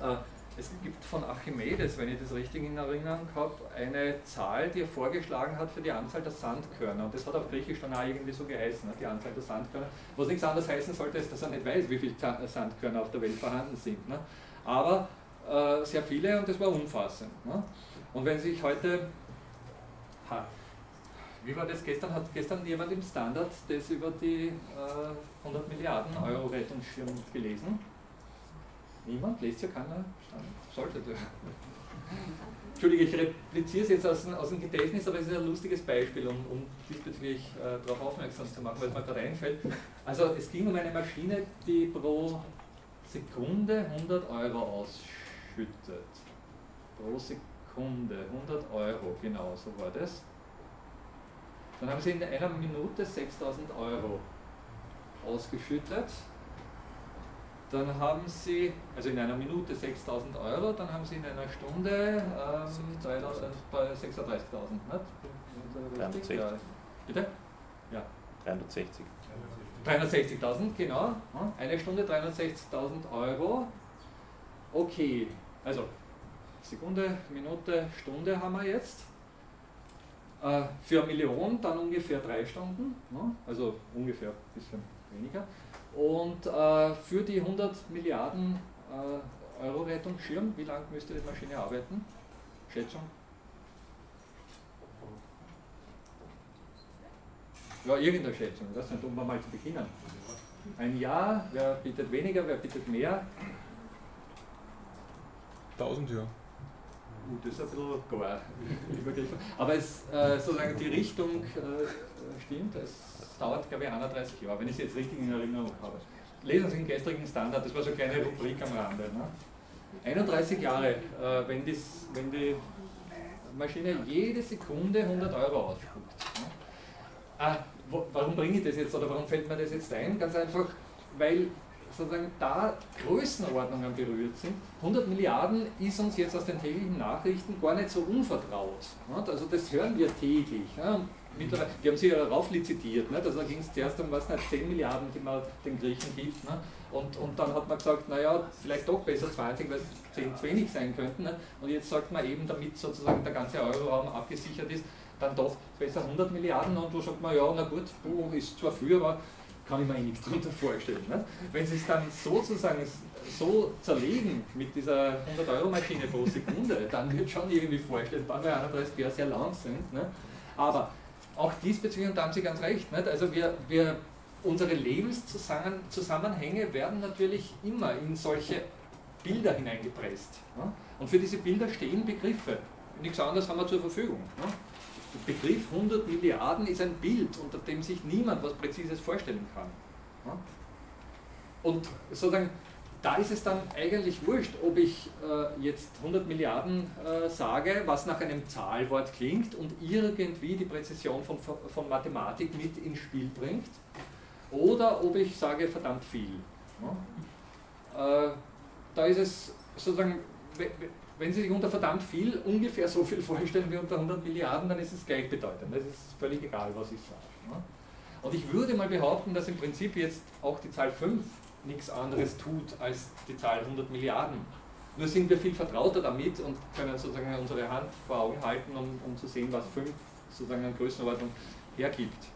Äh, es gibt von Archimedes, wenn ich das richtig in Erinnerung habe, eine Zahl, die er vorgeschlagen hat für die Anzahl der Sandkörner. Und das hat auf Griechisch dann auch irgendwie so geheißen, ne, die Anzahl der Sandkörner. Was nichts anderes heißen sollte, ist, dass er nicht weiß, wie viele Sandkörner auf der Welt vorhanden sind. Ne? Aber äh, sehr viele und das war umfassend. Ne? Und wenn sich heute, ha, wie war das gestern? Hat gestern jemand im Standard das über die äh, 100 Milliarden Euro Rettungsschirm gelesen? Niemand? Lest ja keiner? Sollte du. Entschuldige, ich repliziere es jetzt aus, aus dem Gedächtnis, aber es ist ein lustiges Beispiel, um, um diesbezüglich äh, darauf aufmerksam zu machen, weil es mir gerade einfällt. Also es ging um eine Maschine, die pro Sekunde 100 Euro ausschüttet. Pro Sekunde 100 Euro, genau, so war das. Dann haben sie in einer Minute 6000 Euro ausgeschüttet. Dann haben Sie, also in einer Minute 6000 Euro, dann haben Sie in einer Stunde ähm, 36.000, nicht? Ja. Bitte? Ja. 360. 360.000, genau. Eine Stunde 360.000 Euro. Okay, also Sekunde, Minute, Stunde haben wir jetzt. Äh, für eine Million dann ungefähr drei Stunden, also ungefähr ein bisschen weniger. Und äh, für die 100 Milliarden äh, Euro Rettungsschirm, wie lange müsste die Maschine arbeiten? Schätzung? Ja, irgendeine Schätzung, das sind, um mal zu beginnen. Ein Jahr, wer bietet weniger, wer bietet mehr? 1000 Jahre. Uh, das ist ein bisschen gar. Aber es, äh, sozusagen die Richtung äh, stimmt, es dauert, glaube ich, 31 Jahre, wenn ich es jetzt richtig in Erinnerung habe. Lesen Sie den gestrigen Standard, das war so eine kleine Rubrik am Rande. Ne? 31 Jahre, äh, wenn, das, wenn die Maschine jede Sekunde 100 Euro ausspuckt. Ne? Ah, wo, warum bringe ich das jetzt oder warum fällt mir das jetzt ein? Ganz einfach, weil sozusagen da Größenordnungen berührt sind. 100 Milliarden ist uns jetzt aus den täglichen Nachrichten gar nicht so unvertraut. Also das hören wir täglich. Mittlerweile, die haben sich ja rauflizitiert. Nicht? Also da ging es zuerst um was nicht, 10 Milliarden, die man den Griechen gibt. Ne? Und, und dann hat man gesagt, naja, vielleicht doch besser 20, weil es 10 zu wenig sein könnten. Ne? Und jetzt sagt man eben, damit sozusagen der ganze Euroraum abgesichert ist, dann doch besser 100 Milliarden. Und wo sagt man, ja, na gut, ist zwar viel, aber kann ich mir eh nichts darunter vorstellen. Ne? Wenn Sie es dann sozusagen so zerlegen mit dieser 100-Euro-Maschine pro Sekunde, dann wird schon irgendwie vorstellbar, weil 31 Jahre sehr lang sind. Ne? Aber auch diesbezüglich, und da haben Sie ganz recht, nicht? also wir, wir, unsere Lebenszusammenhänge werden natürlich immer in solche Bilder hineingepresst. Ne? Und für diese Bilder stehen Begriffe. Nichts anderes haben wir zur Verfügung. Ne? Der Begriff 100 Milliarden ist ein Bild, unter dem sich niemand was Präzises vorstellen kann. Ne? Und sozusagen da ist es dann eigentlich wurscht, ob ich äh, jetzt 100 Milliarden äh, sage, was nach einem Zahlwort klingt und irgendwie die Präzision von, von Mathematik mit ins Spiel bringt, oder ob ich sage verdammt viel. Ja? Äh, da ist es sozusagen, wenn Sie sich unter verdammt viel ungefähr so viel vorstellen wie unter 100 Milliarden, dann ist es gleichbedeutend. Es ist völlig egal, was ich sage. Ja? Und ich würde mal behaupten, dass im Prinzip jetzt auch die Zahl 5 nichts anderes tut als die Zahl 100 Milliarden. Nur sind wir viel vertrauter damit und können sozusagen unsere Hand vor Augen halten, um, um zu sehen, was 5 sozusagen an Größenordnung hergibt.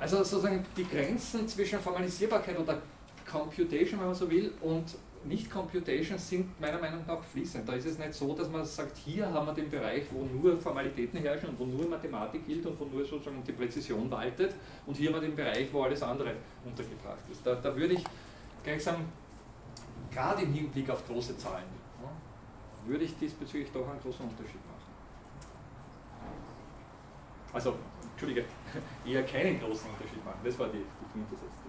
Also sozusagen die Grenzen zwischen Formalisierbarkeit oder Computation, wenn man so will, und nicht-Computation sind meiner Meinung nach fließend. Da ist es nicht so, dass man sagt, hier haben wir den Bereich, wo nur Formalitäten herrschen und wo nur Mathematik gilt und wo nur sozusagen die Präzision waltet und hier haben wir den Bereich, wo alles andere untergebracht ist. Da, da würde ich gleichsam, gerade im Hinblick auf große Zahlen, würde ich diesbezüglich doch einen großen Unterschied machen. Also, Entschuldige, eher keinen großen Unterschied machen, das war die, die Quintessenz.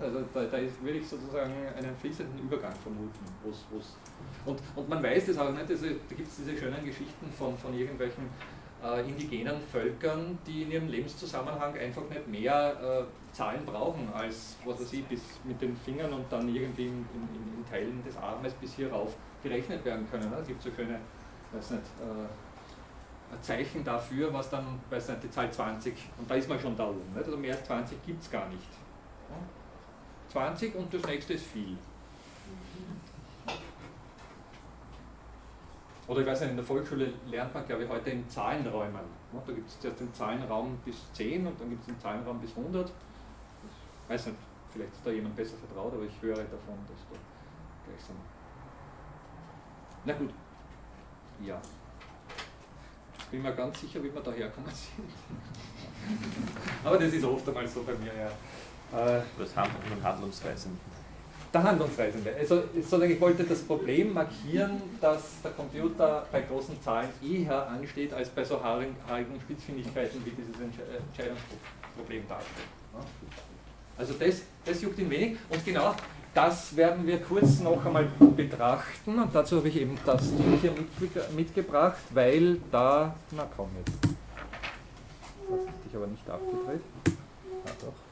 Also da, da ist, würde ich sozusagen einen fließenden Übergang vermuten. Wo's, wo's und, und man weiß das auch nicht, also, da gibt es diese schönen Geschichten von, von irgendwelchen äh, indigenen Völkern, die in ihrem Lebenszusammenhang einfach nicht mehr äh, Zahlen brauchen als, was weiß ich, bis mit den Fingern und dann irgendwie in, in, in Teilen des Armes bis hier rauf gerechnet werden können. Es gibt so schöne, weiß nicht, äh, Zeichen dafür, was dann, weiß nicht, die Zahl 20, und da ist man schon da oben. Nicht? Also mehr als 20 gibt es gar nicht. 20 und das nächste ist viel. Oder ich weiß nicht, in der Volksschule lernt man, glaube ich, heute in Zahlenräumen. Da gibt es zuerst den Zahlenraum bis 10 und dann gibt es den Zahlenraum bis 100. Ich weiß nicht, vielleicht ist da jemand besser vertraut, aber ich höre davon, dass da gleich sind. Na gut, ja. Ich bin mir ganz sicher, wie wir da herkommen sind. aber das ist oft einmal so bei mir, ja. Äh, das Hand und Handlungsweisen. der Handlungsreisende. Also sozusagen, ich wollte das Problem markieren, dass der Computer bei großen Zahlen eher ansteht als bei so haarigen Spitzfindigkeiten, wie dieses äh, Entscheidungsproblem darstellt. Also das, das juckt ihn wenig und genau das werden wir kurz noch einmal betrachten und dazu habe ich eben das Ding hier mitgebracht, weil da, na komm jetzt, das ist dich aber nicht abgedreht. Ah, doch.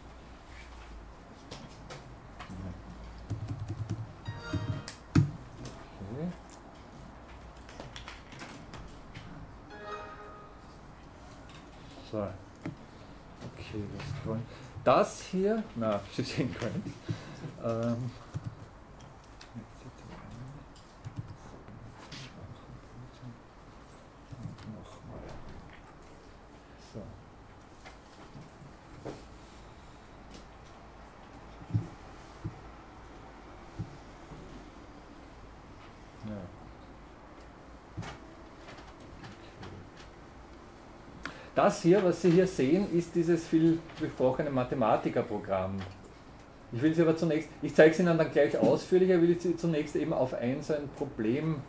So. Okay, wollen. Das hier, na, Sie sehen können. Ähm, Das hier, was Sie hier sehen, ist dieses viel besprochene Mathematikerprogramm. Ich will Sie aber zunächst, ich zeige es Ihnen dann gleich ausführlicher, will ich Sie zunächst eben auf ein so ein Problem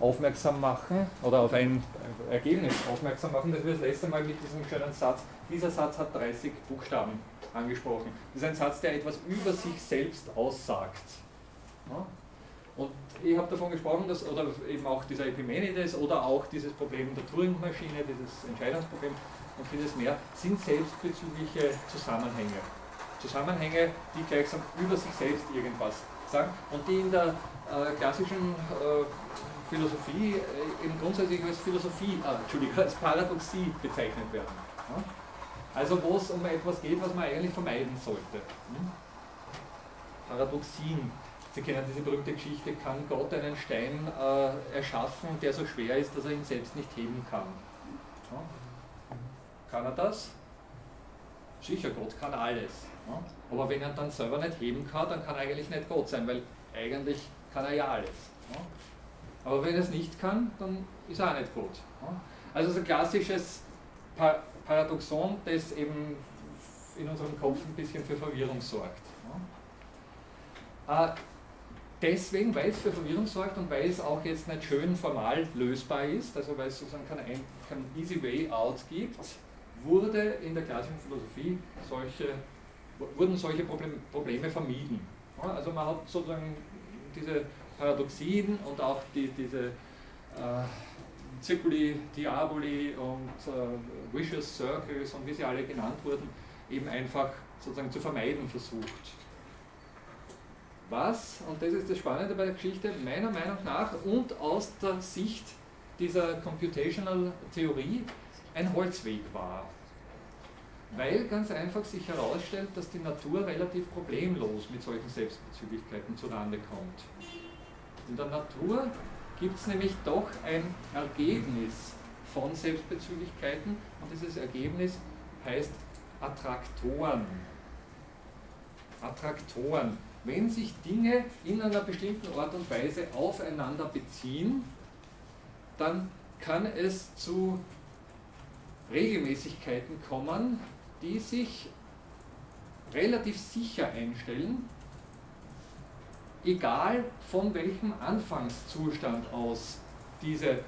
aufmerksam machen oder auf ein Ergebnis aufmerksam machen, das wir das letzte Mal mit diesem schönen Satz, dieser Satz hat 30 Buchstaben angesprochen. Das ist ein Satz, der etwas über sich selbst aussagt. Und ich habe davon gesprochen, dass, oder eben auch dieser Epimenides oder auch dieses Problem der Turing-Maschine, dieses Entscheidungsproblem und vieles mehr, sind selbstbezügliche Zusammenhänge. Zusammenhänge, die gleichsam über sich selbst irgendwas sagen und die in der äh, klassischen äh, Philosophie äh, eben grundsätzlich als Philosophie, äh, Entschuldigung, als Paradoxie bezeichnet werden. Ja? Also wo es um etwas geht, was man eigentlich vermeiden sollte. Hm? Paradoxien Sie kennen diese berühmte Geschichte, kann Gott einen Stein äh, erschaffen, der so schwer ist, dass er ihn selbst nicht heben kann? Ja? Kann er das? Sicher, Gott kann alles. Ja? Aber wenn er dann selber nicht heben kann, dann kann er eigentlich nicht Gott sein, weil eigentlich kann er ja alles. Ja? Aber wenn er es nicht kann, dann ist er auch nicht Gott. Also so ein klassisches Paradoxon, das eben in unserem Kopf ein bisschen für Verwirrung sorgt. Äh, deswegen, weil es für Verwirrung sorgt und weil es auch jetzt nicht schön formal lösbar ist, also weil es sozusagen kein, kein easy way out gibt, wurde in der klassischen Philosophie solche, wurden solche Probleme vermieden. Also man hat sozusagen diese Paradoxien und auch die, diese äh, Circuli, Diaboli und äh, Vicious Circles und wie sie alle genannt wurden, eben einfach sozusagen zu vermeiden versucht was, und das ist das Spannende bei der Geschichte, meiner Meinung nach und aus der Sicht dieser Computational Theorie ein Holzweg war. Weil ganz einfach sich herausstellt, dass die Natur relativ problemlos mit solchen Selbstbezüglichkeiten zurande kommt. In der Natur gibt es nämlich doch ein Ergebnis von Selbstbezüglichkeiten und dieses Ergebnis heißt Attraktoren. Attraktoren wenn sich Dinge in einer bestimmten Art und Weise aufeinander beziehen, dann kann es zu Regelmäßigkeiten kommen, die sich relativ sicher einstellen, egal von welchem Anfangszustand aus diese,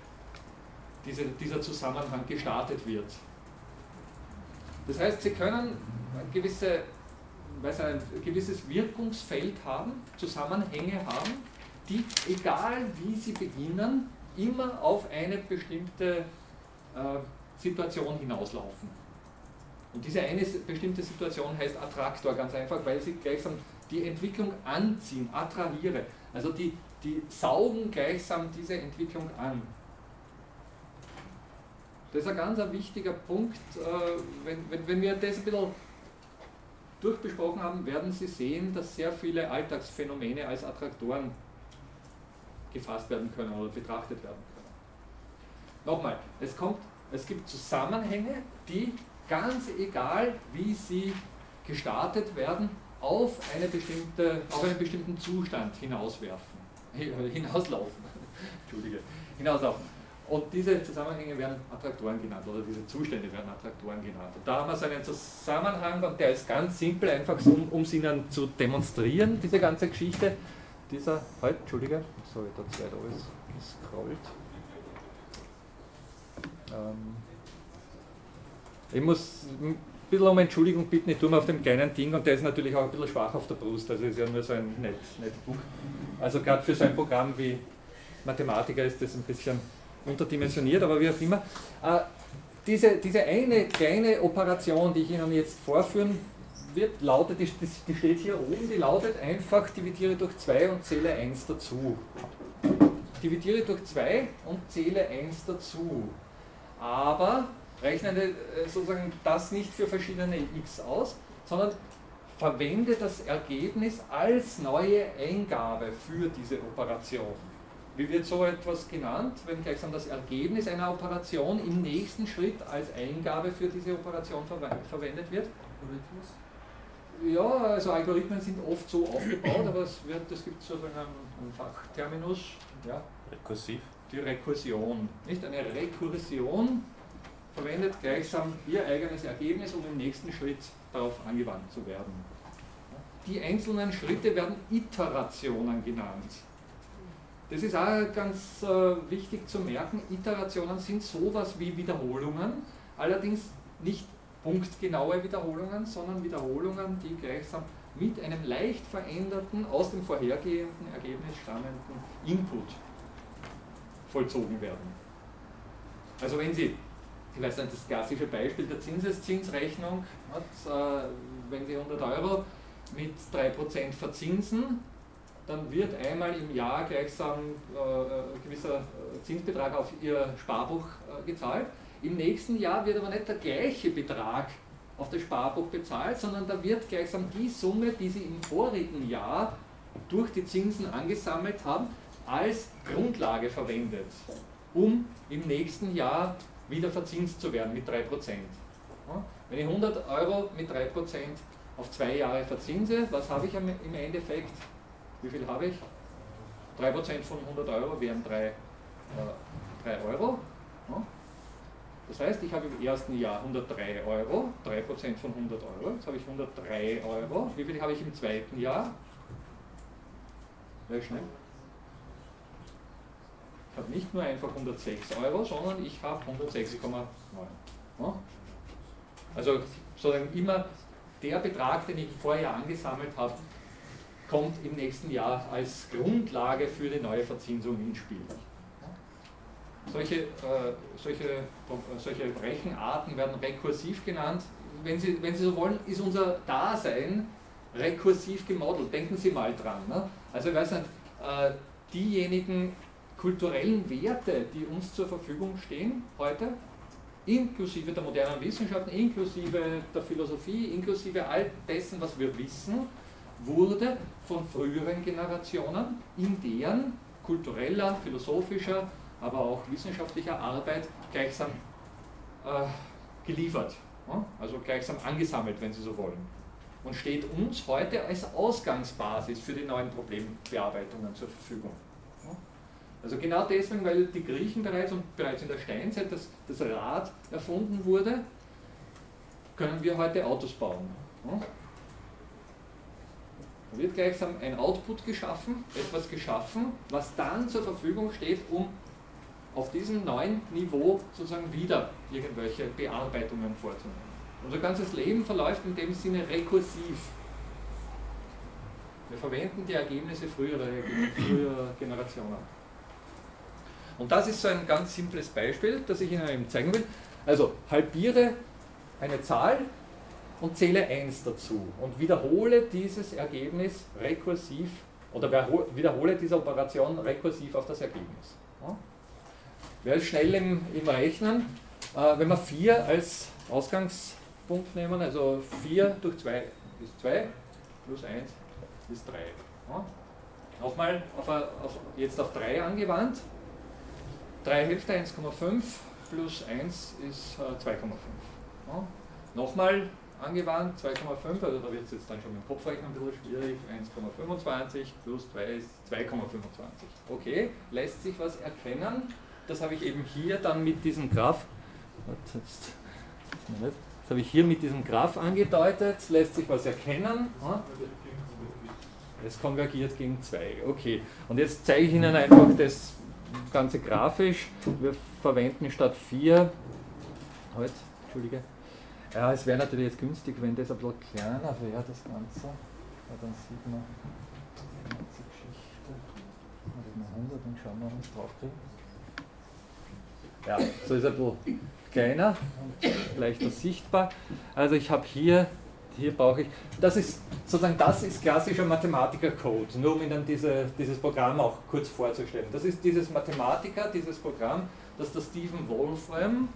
diese, dieser Zusammenhang gestartet wird. Das heißt, Sie können gewisse weiß ein gewisses Wirkungsfeld haben, Zusammenhänge haben, die, egal wie sie beginnen, immer auf eine bestimmte äh, Situation hinauslaufen. Und diese eine bestimmte Situation heißt Attraktor, ganz einfach, weil sie gleichsam die Entwicklung anziehen, attrahiere. Also die, die saugen gleichsam diese Entwicklung an. Das ist ein ganz wichtiger Punkt, äh, wenn, wenn, wenn wir das ein bisschen durchbesprochen haben, werden Sie sehen, dass sehr viele Alltagsphänomene als Attraktoren gefasst werden können oder betrachtet werden können. Nochmal, es, kommt, es gibt Zusammenhänge, die ganz egal, wie sie gestartet werden, auf, eine bestimmte, auf einen bestimmten Zustand hinauswerfen, hinauslaufen. Entschuldige, hinauslaufen. Und diese Zusammenhänge werden Attraktoren genannt oder diese Zustände werden Attraktoren genannt. Und da haben wir so einen Zusammenhang und der ist ganz simpel, einfach so, um es Ihnen zu demonstrieren, diese ganze Geschichte. Dieser, halt, Entschuldige, sorry, da zwei ist gescrollt. Ähm, ich muss ein bisschen um Entschuldigung bitten, ich tue mir auf dem kleinen Ding und der ist natürlich auch ein bisschen schwach auf der Brust, also ist ja nur so ein Net Netbook. Also gerade für so ein Programm wie Mathematiker ist das ein bisschen unterdimensioniert, aber wie auch immer. Äh, diese, diese eine kleine Operation, die ich Ihnen jetzt vorführen wird, lautet, die, die steht hier oben, die lautet einfach, dividiere durch 2 und zähle 1 dazu. Dividiere durch 2 und zähle 1 dazu. Aber rechne äh, sozusagen das nicht für verschiedene x aus, sondern verwende das Ergebnis als neue Eingabe für diese Operation. Wie wird so etwas genannt, wenn gleichsam das Ergebnis einer Operation im nächsten Schritt als Eingabe für diese Operation verwendet wird? Algorithmus? Ja, also Algorithmen sind oft so aufgebaut, aber es, wird, es gibt sozusagen einen, Fachterminus. Ja? Rekursiv? Die Rekursion. Nicht eine Rekursion verwendet gleichsam ihr eigenes Ergebnis, um im nächsten Schritt darauf angewandt zu werden. Die einzelnen Schritte werden Iterationen genannt. Das ist auch ganz äh, wichtig zu merken. Iterationen sind sowas wie Wiederholungen, allerdings nicht punktgenaue Wiederholungen, sondern Wiederholungen, die gleichsam mit einem leicht veränderten, aus dem vorhergehenden Ergebnis stammenden Input vollzogen werden. Also wenn Sie, ich weiß nicht, das klassische Beispiel der Zinseszinsrechnung, äh, wenn Sie 100 Euro mit 3% verzinsen, dann wird einmal im Jahr gleichsam äh, ein gewisser äh, Zinsbetrag auf Ihr Sparbuch äh, gezahlt. Im nächsten Jahr wird aber nicht der gleiche Betrag auf das Sparbuch bezahlt, sondern da wird gleichsam die Summe, die Sie im vorigen Jahr durch die Zinsen angesammelt haben, als Grundlage verwendet, um im nächsten Jahr wieder verzinst zu werden mit 3%. Wenn ich 100 Euro mit 3% auf zwei Jahre verzinse, was habe ich im Endeffekt? Wie viel habe ich? 3% von 100 Euro wären 3, äh, 3 Euro. Ja. Das heißt, ich habe im ersten Jahr 103 Euro, 3% von 100 Euro. Jetzt habe ich 103 Euro. Wie viel habe ich im zweiten Jahr? Sehr schnell. Ich habe nicht nur einfach 106 Euro, sondern ich habe 106,9. Ja. Also sozusagen immer der Betrag, den ich vorher angesammelt habe, kommt im nächsten Jahr als Grundlage für die neue Verzinsung ins Spiel. Solche, äh, solche, solche Rechenarten werden rekursiv genannt. Wenn Sie, wenn Sie so wollen, ist unser Dasein rekursiv gemodelt. Denken Sie mal dran. Ne? Also ich weiß nicht, äh, diejenigen kulturellen Werte, die uns zur Verfügung stehen heute, inklusive der modernen Wissenschaften, inklusive der Philosophie, inklusive all dessen, was wir wissen, wurde von früheren Generationen in deren kultureller, philosophischer, aber auch wissenschaftlicher Arbeit gleichsam äh, geliefert, also gleichsam angesammelt, wenn Sie so wollen. Und steht uns heute als Ausgangsbasis für die neuen Problembearbeitungen zur Verfügung. Also genau deswegen, weil die Griechen bereits und bereits in der Steinzeit das, das Rad erfunden wurde, können wir heute Autos bauen. Da wird gleichsam ein Output geschaffen, etwas geschaffen, was dann zur Verfügung steht, um auf diesem neuen Niveau sozusagen wieder irgendwelche Bearbeitungen vorzunehmen. Unser ganzes Leben verläuft in dem Sinne rekursiv. Wir verwenden die Ergebnisse früherer, früherer Generationen. Und das ist so ein ganz simples Beispiel, das ich Ihnen eben zeigen will. Also halbiere eine Zahl und zähle 1 dazu und wiederhole dieses Ergebnis rekursiv oder wiederhole diese Operation rekursiv auf das Ergebnis. Ja? Wer ist schnell im, im Rechnen? Äh, wenn wir 4 als Ausgangspunkt nehmen, also 4 durch 2 ist 2, plus 1 ist 3. Ja? Nochmal auf, auf, jetzt auf 3 angewandt. 3 Hälfte 1,5 plus 1 ist äh, 2,5. Ja? Nochmal angewandt, 2,5, also da wird es jetzt dann schon mit dem Kopfrechnen ein bisschen schwierig, 1,25 plus 3 ist 2,25. Okay, lässt sich was erkennen? das habe ich eben hier dann mit diesem Graph, das habe ich hier mit diesem Graph angedeutet, lässt sich was erkennen. Es konvergiert gegen 2. Okay, und jetzt zeige ich Ihnen einfach das Ganze grafisch. Wir verwenden statt 4, halt, Entschuldige, ja, es wäre natürlich jetzt günstig, wenn das ein bisschen kleiner wäre, das Ganze. Ja, dann sieht man die ganze Geschichte. Das mal 100 und schauen wir, ob wir es draufkriegen. Ja, so ist er ein bisschen kleiner und leichter sichtbar. Also ich habe hier, hier brauche ich, das ist sozusagen, das ist klassischer Mathematiker-Code, nur um Ihnen diese, dieses Programm auch kurz vorzustellen. Das ist dieses Mathematiker, dieses Programm, das der Stephen Wolfram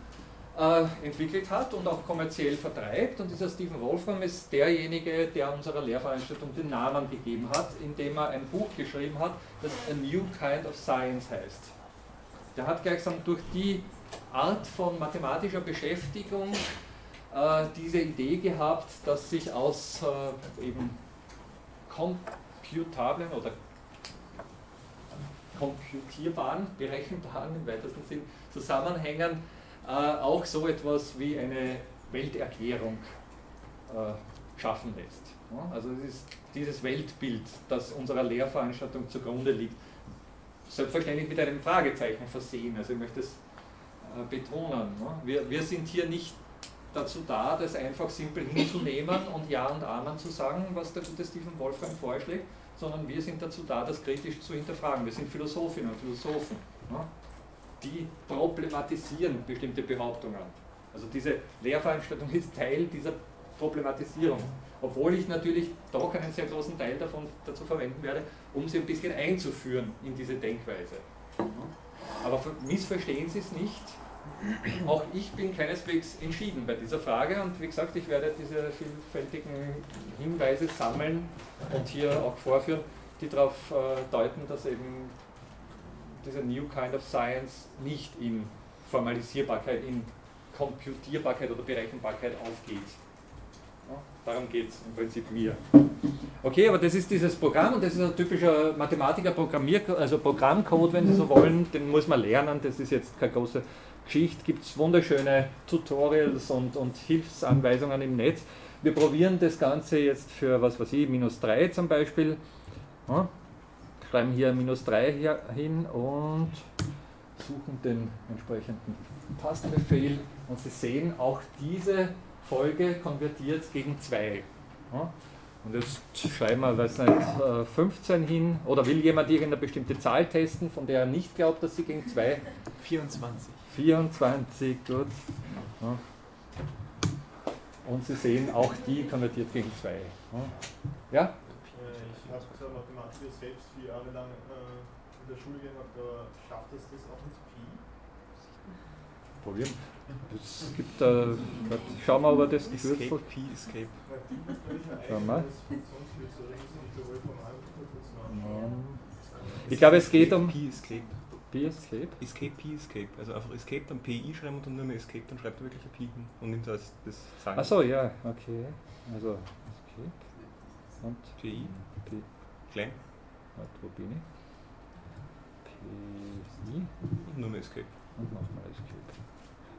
äh, entwickelt hat und auch kommerziell vertreibt. Und dieser Stephen Wolfram ist derjenige, der unserer Lehrveranstaltung den Namen gegeben hat, indem er ein Buch geschrieben hat, das A New Kind of Science heißt. Der hat gleichsam durch die Art von mathematischer Beschäftigung äh, diese Idee gehabt, dass sich aus äh, eben komputablen oder komputierbaren, berechenbaren im weitesten Sinn Zusammenhängen auch so etwas wie eine Welterklärung äh, schaffen lässt. Also es ist dieses Weltbild, das unserer Lehrveranstaltung zugrunde liegt, selbstverständlich mit einem Fragezeichen versehen. Also ich möchte es äh, betonen. Ne? Wir, wir sind hier nicht dazu da, das einfach simpel hinzunehmen und Ja und Amen zu sagen, was der gute Stephen Wolfram vorschlägt, sondern wir sind dazu da, das kritisch zu hinterfragen. Wir sind Philosophinnen und Philosophen? Die problematisieren bestimmte Behauptungen. Also diese Lehrveranstaltung ist Teil dieser Problematisierung. Obwohl ich natürlich doch einen sehr großen Teil davon dazu verwenden werde, um sie ein bisschen einzuführen in diese Denkweise. Aber missverstehen Sie es nicht. Auch ich bin keineswegs entschieden bei dieser Frage und wie gesagt, ich werde diese vielfältigen Hinweise sammeln und hier auch vorführen, die darauf äh, deuten, dass eben diese New Kind of Science nicht in Formalisierbarkeit, in Komputierbarkeit oder Berechenbarkeit aufgeht. Darum geht es im Prinzip mir. Okay, aber das ist dieses Programm und das ist ein typischer Mathematiker Programmier also Programmcode, wenn Sie so wollen, den muss man lernen, das ist jetzt keine große Geschichte, gibt es wunderschöne Tutorials und, und Hilfsanweisungen im Netz. Wir probieren das Ganze jetzt für, was weiß ich, minus 3 zum Beispiel. Schreiben hier minus 3 hier hin und suchen den entsprechenden Tastenbefehl und Sie sehen auch diese Folge konvertiert gegen 2. Ja? Und jetzt schreiben wir, weiß nicht, 15 äh, hin. Oder will jemand irgendeine bestimmte Zahl testen, von der er nicht glaubt, dass sie gegen 2? 24. 24, gut. Ja. Und Sie sehen, auch die konvertiert gegen 2. Ja? ja? Äh, ich habe gesagt, Mathematiker selbst vier Jahre lang äh, in der Schule gemacht, da schafft es das auch mit Pi? Probieren. Es gibt da, schau mal, ob er das Kürzel. Escape, P, Escape. Schau mal. Ich glaube, es geht um. P, Escape. P, Escape? Escape, P, Escape. Also einfach Escape, dann PI schreiben und dann nur mehr Escape, dann schreibt er wirklich ein P hin und nimmt das, das Sagen. Achso, ja, okay. Also Escape und PI. P. Klein. Wo bin ich? PI. Und nur mehr Escape. Und nochmal Escape.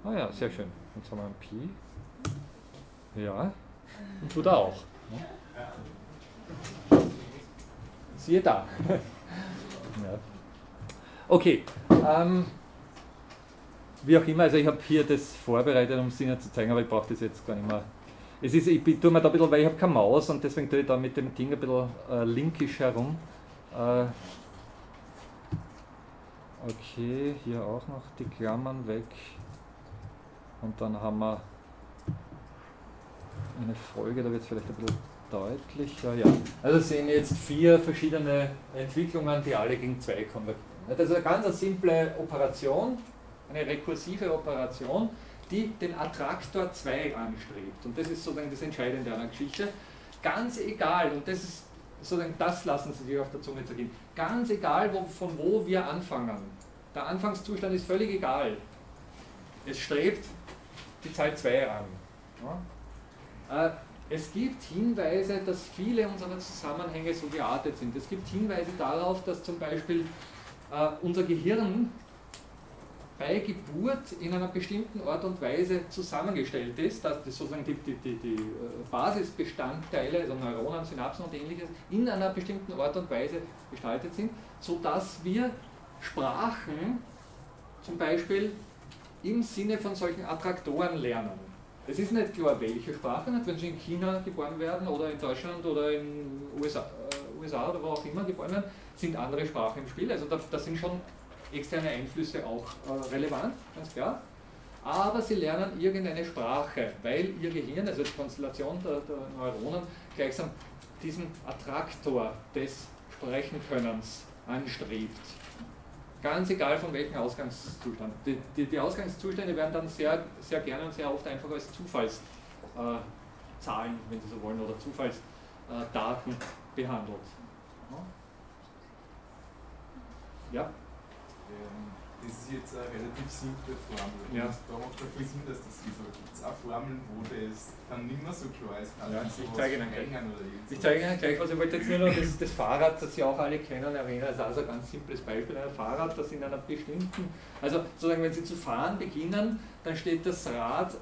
Ah ja, sehr schön. Jetzt haben wir ein Pi. Ja, und tut er auch. Siehe da. ja. Okay. Ähm, wie auch immer, also ich habe hier das vorbereitet, um es Ihnen zu zeigen, aber ich brauche das jetzt gar nicht mehr. Es ist, ich tue mir da ein bisschen, weil ich habe keine Maus und deswegen tue ich da mit dem Ding ein bisschen äh, linkisch herum. Äh, okay, hier auch noch die Klammern weg. Und dann haben wir eine Folge, da wird es vielleicht ein bisschen deutlicher. Ja. Also sehen jetzt vier verschiedene Entwicklungen, die alle gegen zwei konvergieren. Das ist eine ganz simple Operation, eine rekursive Operation, die den Attraktor 2 anstrebt. Und das ist sozusagen das Entscheidende an der Geschichte. Ganz egal, und das ist sozusagen das lassen Sie sich auf der Zunge zergehen, ganz egal, wo, von wo wir anfangen. Der Anfangszustand ist völlig egal. Es strebt die Zahl 2 an. Ja? Äh, es gibt Hinweise, dass viele unserer Zusammenhänge so geartet sind. Es gibt Hinweise darauf, dass zum Beispiel äh, unser Gehirn bei Geburt in einer bestimmten Art und Weise zusammengestellt ist, dass das sozusagen die, die, die, die äh, Basisbestandteile, also Neuronen, Synapsen und ähnliches, in einer bestimmten Art und Weise gestaltet sind, sodass wir Sprachen zum Beispiel im Sinne von solchen Attraktoren lernen. Es ist nicht klar, welche Sprache, nicht, wenn sie in China geboren werden oder in Deutschland oder in USA, äh, USA oder wo auch immer geboren werden, sind andere Sprachen im Spiel. Also da, da sind schon externe Einflüsse auch äh, relevant, ganz klar. Aber sie lernen irgendeine Sprache, weil ihr Gehirn, also die Konstellation der, der Neuronen, gleichsam diesen Attraktor des Sprechenkönnens anstrebt. Ganz egal von welchem Ausgangszustand. Die, die, die, Ausgangszustände werden dann sehr, sehr gerne und sehr oft einfach als Zufallszahlen, äh, wenn Sie so wollen, oder Zufallsdaten äh, behandelt. Ja? Ähm, das ist jetzt eine relativ simple Formel. Ja. Und da macht es viel Sinn, dass das ist. Gibt es auch Formeln, wo das dann nicht mehr so klar ist? Ja, ich zeige Ihnen gleich. Ich zeige Ihnen gleich was. Ich wollte jetzt nur noch das, das Fahrrad, das Sie auch alle kennen, erwähnen. Also, also ein ganz simples Beispiel. Ein Fahrrad, das in einer bestimmten, also sozusagen, wenn Sie zu fahren beginnen, dann steht das Rad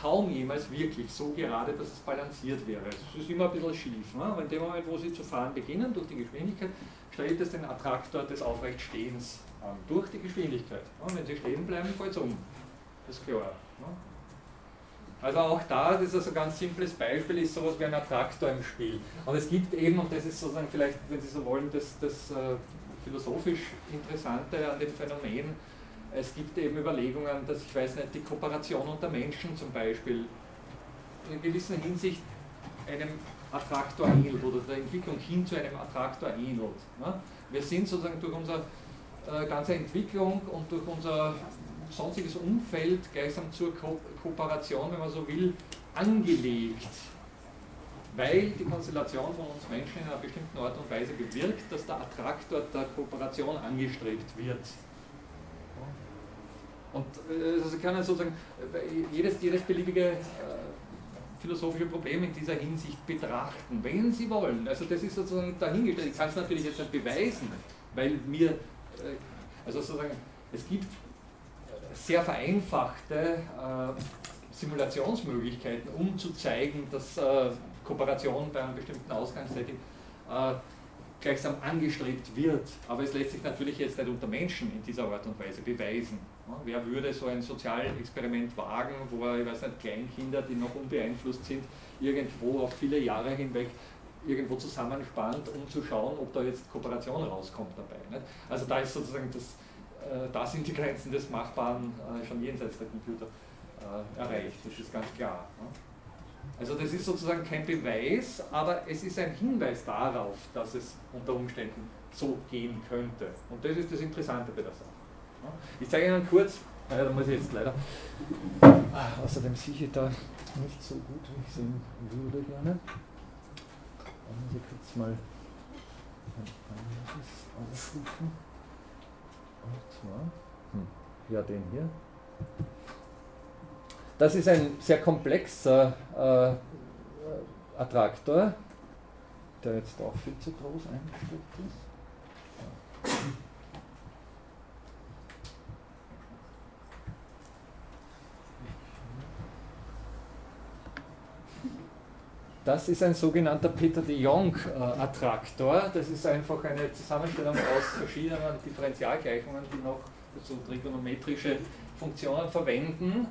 kaum jemals wirklich so gerade, dass es balanciert wäre. Es ist immer ein bisschen schief. Ne? Aber in dem Moment, wo Sie zu fahren beginnen, durch die Geschwindigkeit, stellt es den Attraktor des Aufrechtstehens an, durch die Geschwindigkeit. Ne? Wenn Sie stehen bleiben, fällt es um. Das ist klar. Ne? Also auch da, das ist also ein ganz simples Beispiel, ist sowas wie ein Attraktor im Spiel. Und es gibt eben, und das ist sozusagen vielleicht, wenn Sie so wollen, das, das äh, philosophisch Interessante an dem Phänomen, es gibt eben Überlegungen, dass ich weiß nicht, die Kooperation unter Menschen zum Beispiel in einer gewissen Hinsicht einem Attraktor ähnelt oder der Entwicklung hin zu einem Attraktor ähnelt. Ne? Wir sind sozusagen durch unsere äh, ganze Entwicklung und durch unser sonstiges Umfeld gleichsam zur Ko Kooperation, wenn man so will, angelegt. Weil die Konstellation von uns Menschen in einer bestimmten Art und Weise bewirkt, dass der Attraktor der Kooperation angestrebt wird. Und äh, also Sie können sozusagen äh, jedes, jedes beliebige äh, philosophische Problem in dieser Hinsicht betrachten, wenn Sie wollen. Also das ist sozusagen dahingestellt. Ich kann es natürlich jetzt nicht beweisen, weil mir, also sozusagen, es gibt sehr vereinfachte äh, Simulationsmöglichkeiten, um zu zeigen, dass äh, Kooperation bei einem bestimmten Ausgangssetting äh, gleichsam angestrebt wird. Aber es lässt sich natürlich jetzt nicht unter Menschen in dieser Art und Weise beweisen. Wer würde so ein Sozialexperiment wagen, wo ich weiß nicht, Kleinkinder, die noch unbeeinflusst sind, irgendwo auf viele Jahre hinweg irgendwo zusammenspannt, um zu schauen, ob da jetzt Kooperation rauskommt dabei. Nicht? Also da ist sozusagen das, äh, da sind die Grenzen des Machbaren äh, schon jenseits der Computer äh, erreicht, das ist ganz klar. Ne? Also das ist sozusagen kein Beweis, aber es ist ein Hinweis darauf, dass es unter Umständen so gehen könnte. Und das ist das Interessante bei der Sache. Ich zeige Ihnen kurz, naja, da muss ich jetzt leider, ah, außerdem sehe ich da nicht so gut, wie ich sehen würde gerne. Muss ich kurz mal aufrufen. Und zwar, hm, ja, den hier. Das ist ein sehr komplexer äh, Attraktor, der jetzt auch viel zu groß eingestellt ist. Ja. Das ist ein sogenannter Peter de Jong-Attraktor. Das ist einfach eine Zusammenstellung aus verschiedenen Differentialgleichungen, die noch so trigonometrische Funktionen verwenden.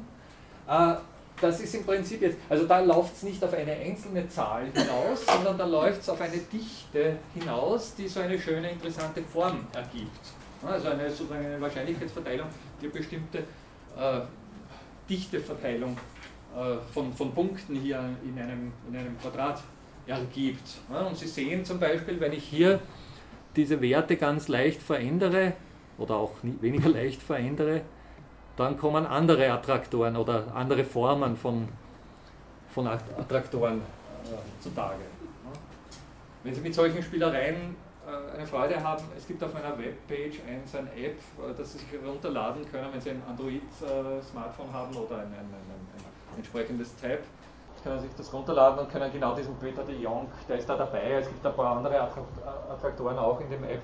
Äh, das ist im Prinzip jetzt, also da läuft es nicht auf eine einzelne Zahl hinaus, sondern da läuft es auf eine Dichte hinaus, die so eine schöne, interessante Form ergibt. Also eine, sozusagen eine Wahrscheinlichkeitsverteilung, die eine bestimmte äh, Dichteverteilung äh, von, von Punkten hier in einem, in einem Quadrat ergibt. Und Sie sehen zum Beispiel, wenn ich hier diese Werte ganz leicht verändere oder auch weniger leicht verändere, dann kommen andere Attraktoren oder andere Formen von, von Attraktoren äh, zutage. Wenn Sie mit solchen Spielereien äh, eine Freude haben, es gibt auf meiner Webpage ein, so eine App, äh, das Sie sich herunterladen können, wenn Sie ein Android-Smartphone haben oder ein, ein, ein, ein entsprechendes Tab. Können Sie sich das runterladen und können genau diesen Peter de Jong, der ist da dabei. Es gibt ein paar andere Attraktoren auch in dem App,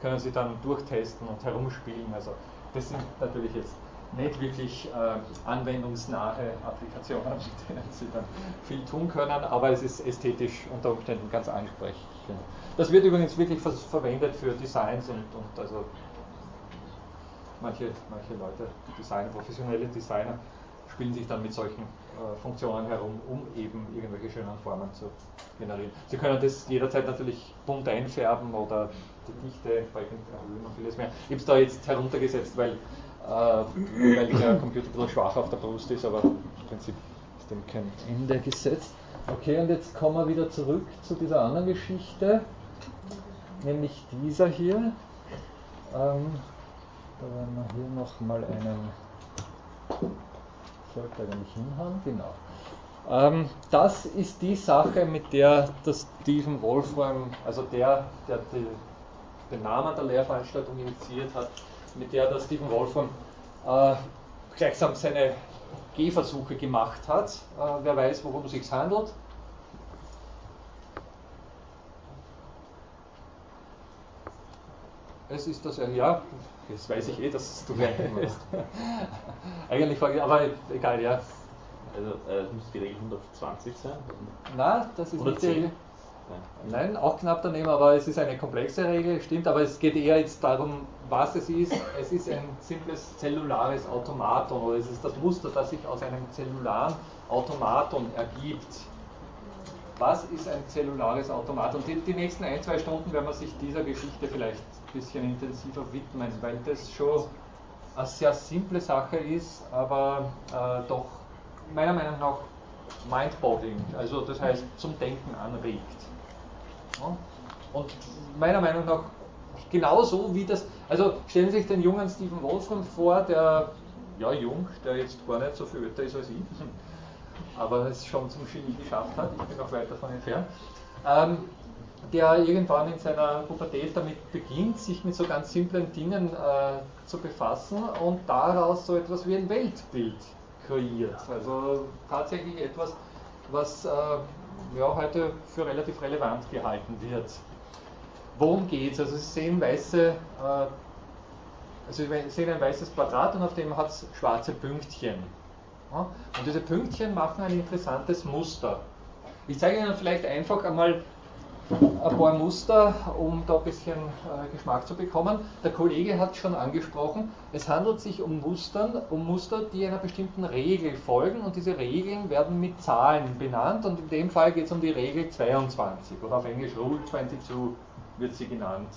können Sie dann durchtesten und herumspielen. Also das sind natürlich jetzt nicht wirklich äh, anwendungsnahe Applikationen, mit denen Sie dann viel tun können, aber es ist ästhetisch unter Umständen ganz ansprechend. Das wird übrigens wirklich ver verwendet für Designs und, und also manche, manche Leute, Designer, professionelle Designer, spielen sich dann mit solchen äh, Funktionen herum, um eben irgendwelche schönen Formen zu generieren. Sie können das jederzeit natürlich bunt einfärben oder die Dichte entsprechend erhöhen und vieles mehr. Ich habe es da jetzt heruntergesetzt, weil, äh, weil der Computer ein bisschen schwach auf der Brust ist, aber im Prinzip ist dem kein Ende gesetzt. Okay, und jetzt kommen wir wieder zurück zu dieser anderen Geschichte, nämlich dieser hier. Ähm, da werden wir hier nochmal einen sollte eigentlich hinhauen, genau. Ähm, das ist die Sache, mit der das Stephen Wolfram, also der, der die, den Namen der Lehrveranstaltung initiiert hat, mit der der Stephen Wolfram äh, gleichsam seine Gehversuche gemacht hat. Äh, wer weiß, worum es sich handelt? Es ist das, ja, das weiß ich eh, dass du weißt. Eigentlich frage ich, aber egal, ja. Also äh, müsste die Regel 120 sein? Nein, das ist 110. nicht die Regel. Nein, auch knapp daneben, aber es ist eine komplexe Regel, stimmt, aber es geht eher jetzt darum, was es ist. Es ist ein simples zellulares Automaton oder es ist das Muster, das sich aus einem zellularen Automaton ergibt. Was ist ein zellulares Automaton? Die, die nächsten ein, zwei Stunden werden wir sich dieser Geschichte vielleicht bisschen intensiver widmen, weil das schon eine sehr simple Sache ist, aber äh, doch meiner Meinung nach mindboggling, also das heißt zum Denken anregt. Ja? Und meiner Meinung nach genauso wie das, also stellen Sie sich den jungen Stephen Wolfram vor, der, ja jung, der jetzt gar nicht so viel älter ist als ich, aber es schon zum Genie geschafft hat, ich bin noch weit davon entfernt. Ähm, der irgendwann in seiner Pubertät damit beginnt, sich mit so ganz simplen Dingen äh, zu befassen und daraus so etwas wie ein Weltbild kreiert. Also tatsächlich etwas, was äh, ja, heute für relativ relevant gehalten wird. Worum geht es? Also Sie sehen weiße, äh, also Sie sehen ein weißes Quadrat und auf dem hat es schwarze Pünktchen. Und diese Pünktchen machen ein interessantes Muster. Ich zeige Ihnen vielleicht einfach einmal ein paar Muster, um da ein bisschen äh, Geschmack zu bekommen. Der Kollege hat schon angesprochen, es handelt sich um, Mustern, um Muster, die einer bestimmten Regel folgen und diese Regeln werden mit Zahlen benannt und in dem Fall geht es um die Regel 22 oder auf Englisch Rule 22 wird sie genannt.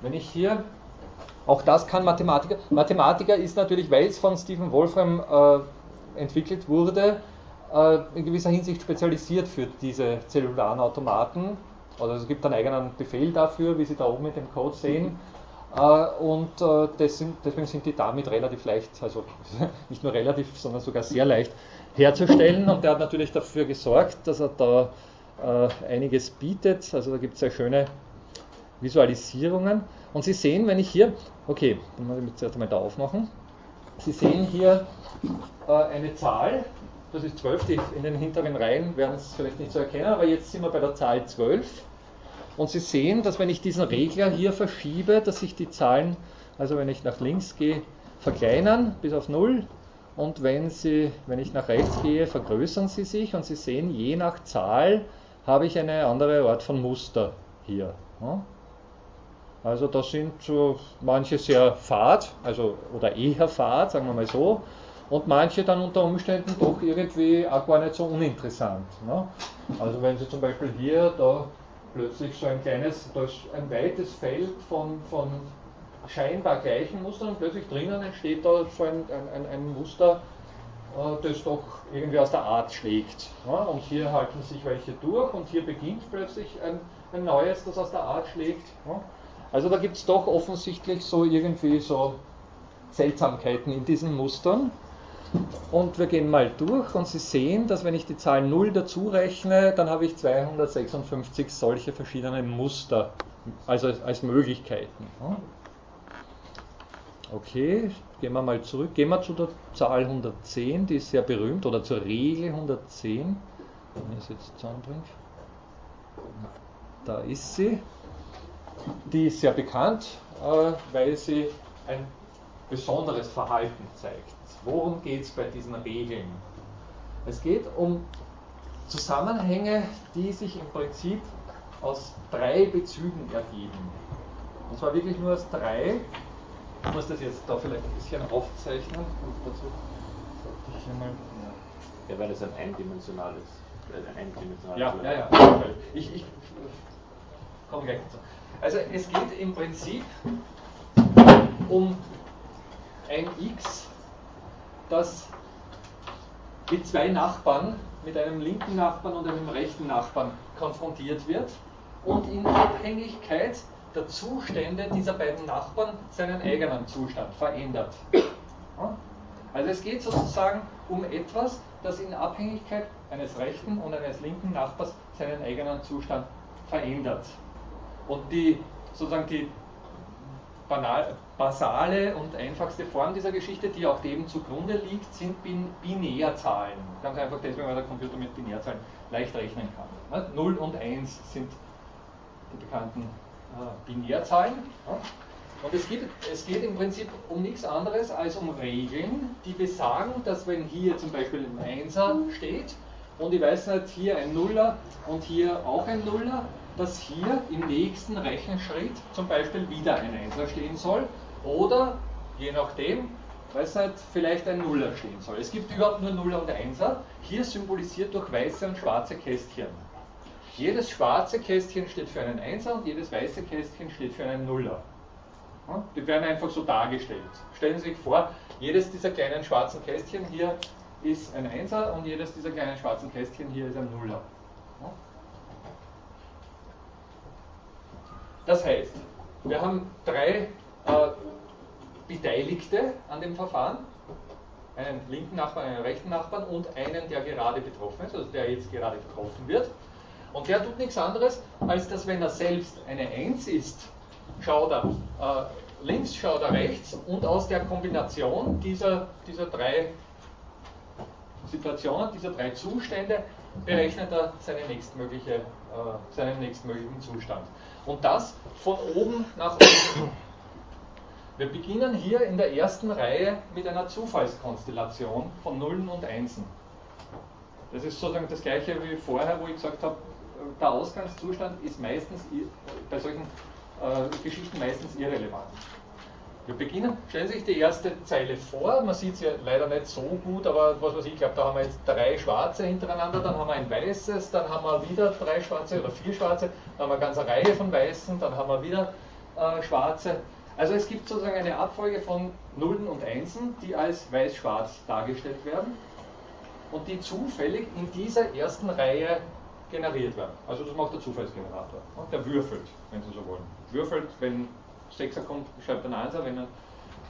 Wenn ich hier, auch das kann Mathematiker, Mathematiker ist natürlich, weil es von Stephen Wolfram äh, entwickelt wurde, in gewisser Hinsicht spezialisiert für diese zellularen Automaten. Also es gibt einen eigenen Befehl dafür, wie Sie da oben in dem Code sehen. Äh, und äh, deswegen sind die damit relativ leicht, also nicht nur relativ, sondern sogar sehr leicht herzustellen. Und der hat natürlich dafür gesorgt, dass er da einiges bietet. Also da gibt es sehr schöne Visualisierungen. Und Sie sehen, wenn ich hier, okay, dann muss ich mich zuerst einmal da aufmachen. Sie sehen hier eine Zahl, das ist 12, die in den hinteren Reihen werden es vielleicht nicht so erkennen, aber jetzt sind wir bei der Zahl 12. Und Sie sehen, dass wenn ich diesen Regler hier verschiebe, dass sich die Zahlen, also wenn ich nach links gehe, verkleinern bis auf 0 und wenn, sie, wenn ich nach rechts gehe, vergrößern sie sich und Sie sehen, je nach Zahl habe ich eine andere Art von Muster hier. Also da sind so manche sehr fad, also oder eher fad, sagen wir mal so, und manche dann unter Umständen doch irgendwie auch gar nicht so uninteressant. Ne? Also wenn Sie zum Beispiel hier da plötzlich so ein kleines, da ist ein weites Feld von, von scheinbar gleichen Mustern und plötzlich drinnen entsteht da so ein, ein, ein Muster, äh, das doch irgendwie aus der Art schlägt. Ne? Und hier halten sich welche durch und hier beginnt plötzlich ein, ein neues, das aus der Art schlägt. Ne? Also da gibt es doch offensichtlich so irgendwie so Seltsamkeiten in diesen Mustern. Und wir gehen mal durch und Sie sehen, dass wenn ich die Zahl 0 dazu rechne, dann habe ich 256 solche verschiedene Muster, also als Möglichkeiten. Okay, gehen wir mal zurück. Gehen wir zu der Zahl 110, die ist sehr berühmt, oder zur Regel 110. Wenn ich es jetzt zusammenbringe. Da ist sie. Die ist sehr bekannt, äh, weil sie ein besonderes Verhalten zeigt. Worum geht es bei diesen Regeln? Es geht um Zusammenhänge, die sich im Prinzip aus drei Bezügen ergeben. Und zwar wirklich nur aus drei. Ich muss das jetzt da vielleicht ein bisschen aufzeichnen. Und dazu sollte ich hier mal. Ja, weil es ein eindimensionales, ein eindimensionales Ja, ja, ja. Ich, ich komme gleich dazu. Also es geht im Prinzip um ein X, das mit zwei Nachbarn, mit einem linken Nachbarn und einem rechten Nachbarn konfrontiert wird und in Abhängigkeit der Zustände dieser beiden Nachbarn seinen eigenen Zustand verändert. Also es geht sozusagen um etwas, das in Abhängigkeit eines rechten und eines linken Nachbars seinen eigenen Zustand verändert. Und die sozusagen die banal, basale und einfachste Form dieser Geschichte, die auch dem zugrunde liegt, sind bin Binärzahlen. Ganz einfach deswegen, weil der Computer mit Binärzahlen leicht rechnen kann. 0 und 1 sind die bekannten äh, Binärzahlen. Und es geht, es geht im Prinzip um nichts anderes als um Regeln, die besagen, dass wenn hier zum Beispiel ein Einser steht und ich weiß nicht, hier ein Nuller und hier auch ein Nuller, dass hier im nächsten Rechenschritt zum Beispiel wieder ein Einser stehen soll oder je nachdem, weiß nicht, vielleicht ein Nuller stehen soll. Es gibt überhaupt nur Nuller und Einser, hier symbolisiert durch weiße und schwarze Kästchen. Jedes schwarze Kästchen steht für einen Einser und jedes weiße Kästchen steht für einen Nuller. Die werden einfach so dargestellt. Stellen Sie sich vor, jedes dieser kleinen schwarzen Kästchen hier ist ein Einser und jedes dieser kleinen schwarzen Kästchen hier ist ein Nuller. Das heißt, wir haben drei äh, Beteiligte an dem Verfahren, einen linken Nachbarn, einen rechten Nachbarn und einen, der gerade betroffen ist, also der jetzt gerade getroffen wird. Und der tut nichts anderes, als dass wenn er selbst eine 1 ist, schaut er äh, links, schaut er rechts und aus der Kombination dieser, dieser drei Situationen, dieser drei Zustände, berechnet er seine nächstmögliche, äh, seinen nächstmöglichen Zustand. Und das von oben nach unten. Wir beginnen hier in der ersten Reihe mit einer Zufallskonstellation von Nullen und Einsen. Das ist sozusagen das gleiche wie vorher, wo ich gesagt habe, der Ausgangszustand ist meistens bei solchen äh, Geschichten meistens irrelevant. Wir beginnen, stellen Sie sich die erste Zeile vor, man sieht es ja leider nicht so gut, aber was weiß ich, ich glaube, da haben wir jetzt drei schwarze hintereinander, dann haben wir ein weißes, dann haben wir wieder drei schwarze oder vier schwarze, dann haben wir eine ganze Reihe von weißen, dann haben wir wieder äh, schwarze. Also es gibt sozusagen eine Abfolge von Nullen und Einsen, die als weiß-schwarz dargestellt werden und die zufällig in dieser ersten Reihe generiert werden. Also das macht der Zufallsgenerator. Der würfelt, wenn Sie so wollen. Würfelt, wenn Sechser kommt, schreibt er einen Einser, wenn er